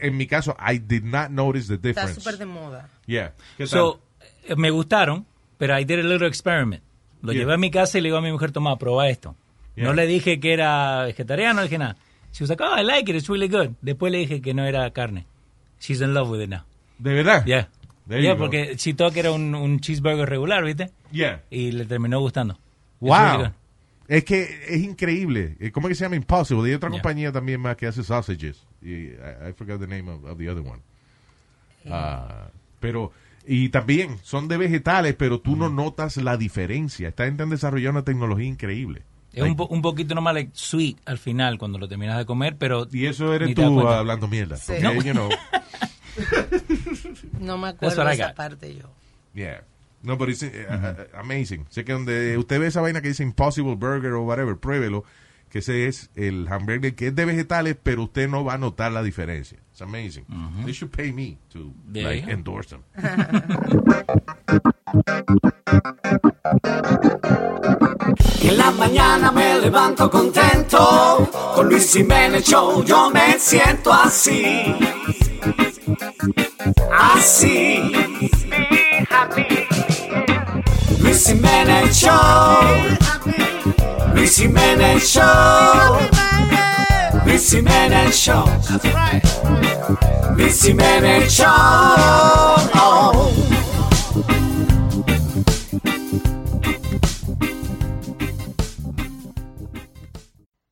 en mi caso, I did not notice the Está difference. súper de moda. Yeah. ¿Qué tal? So, eh, me gustaron, pero I did a little experiment. Lo Yeah. llevé a mi casa y le digo a mi mujer, toma, prueba esto. Yeah. No le dije que era vegetariano, no dije nada. She was like, oh, I like it, it's really good. Después le dije que no era carne. She's in love with it now. ¿De verdad? Yeah. There Yeah, you go. porque she thought que era un, un cheeseburger regular, ¿viste? Yeah. Y le terminó gustando. Wow. es que es increíble. Eh, ¿Cómo es que se llama Impossible? Hay otra Yeah. compañía también más que hace sausages. Y I, I forgot the name of, of the other one. Ah, pero, y también son de vegetales, pero tú no notas la diferencia. Esta gente han desarrollado una tecnología increíble. Es un, po- un poquito nomás like sweet al final cuando lo terminas de comer, pero... Y eso eres tú hablando mierda. Sí. porque, No. you know, No me acuerdo de esa parte yo. yeah. No, but it's eh, uh, amazing. Sé que donde usted ve esa vaina que dice Impossible Burger o whatever, pruébelo. Que ese es el hamburger que es de vegetales, pero usted no va a notar la diferencia. It's amazing. They should pay me to There like, endorse them. En la mañana me levanto contento, con Luis Jiménez Show yo me siento así, así. Luis Jiménez Show, Luis Jiménez Show, Luis Jiménez Show, Luis Jiménez Show.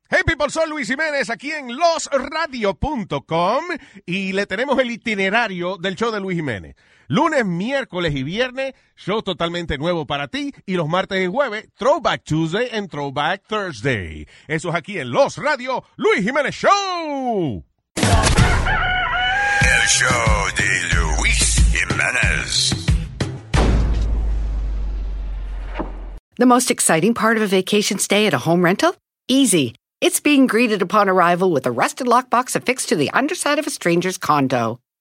Hey people, soy Luis Jiménez aquí en losradio.com y le tenemos el itinerario del show de Luis Jiménez. Lunes, miércoles y viernes, show totalmente nuevo para ti y los martes y jueves, Throwback Tuesday and Throwback Thursday. Eso es aquí en Los Radio, Luis Jiménez Show. El show de Luis Jiménez. The most exciting part of a vacation stay at a home rental? Easy. It's being greeted upon arrival with a rusted lockbox affixed to the underside of a stranger's condo.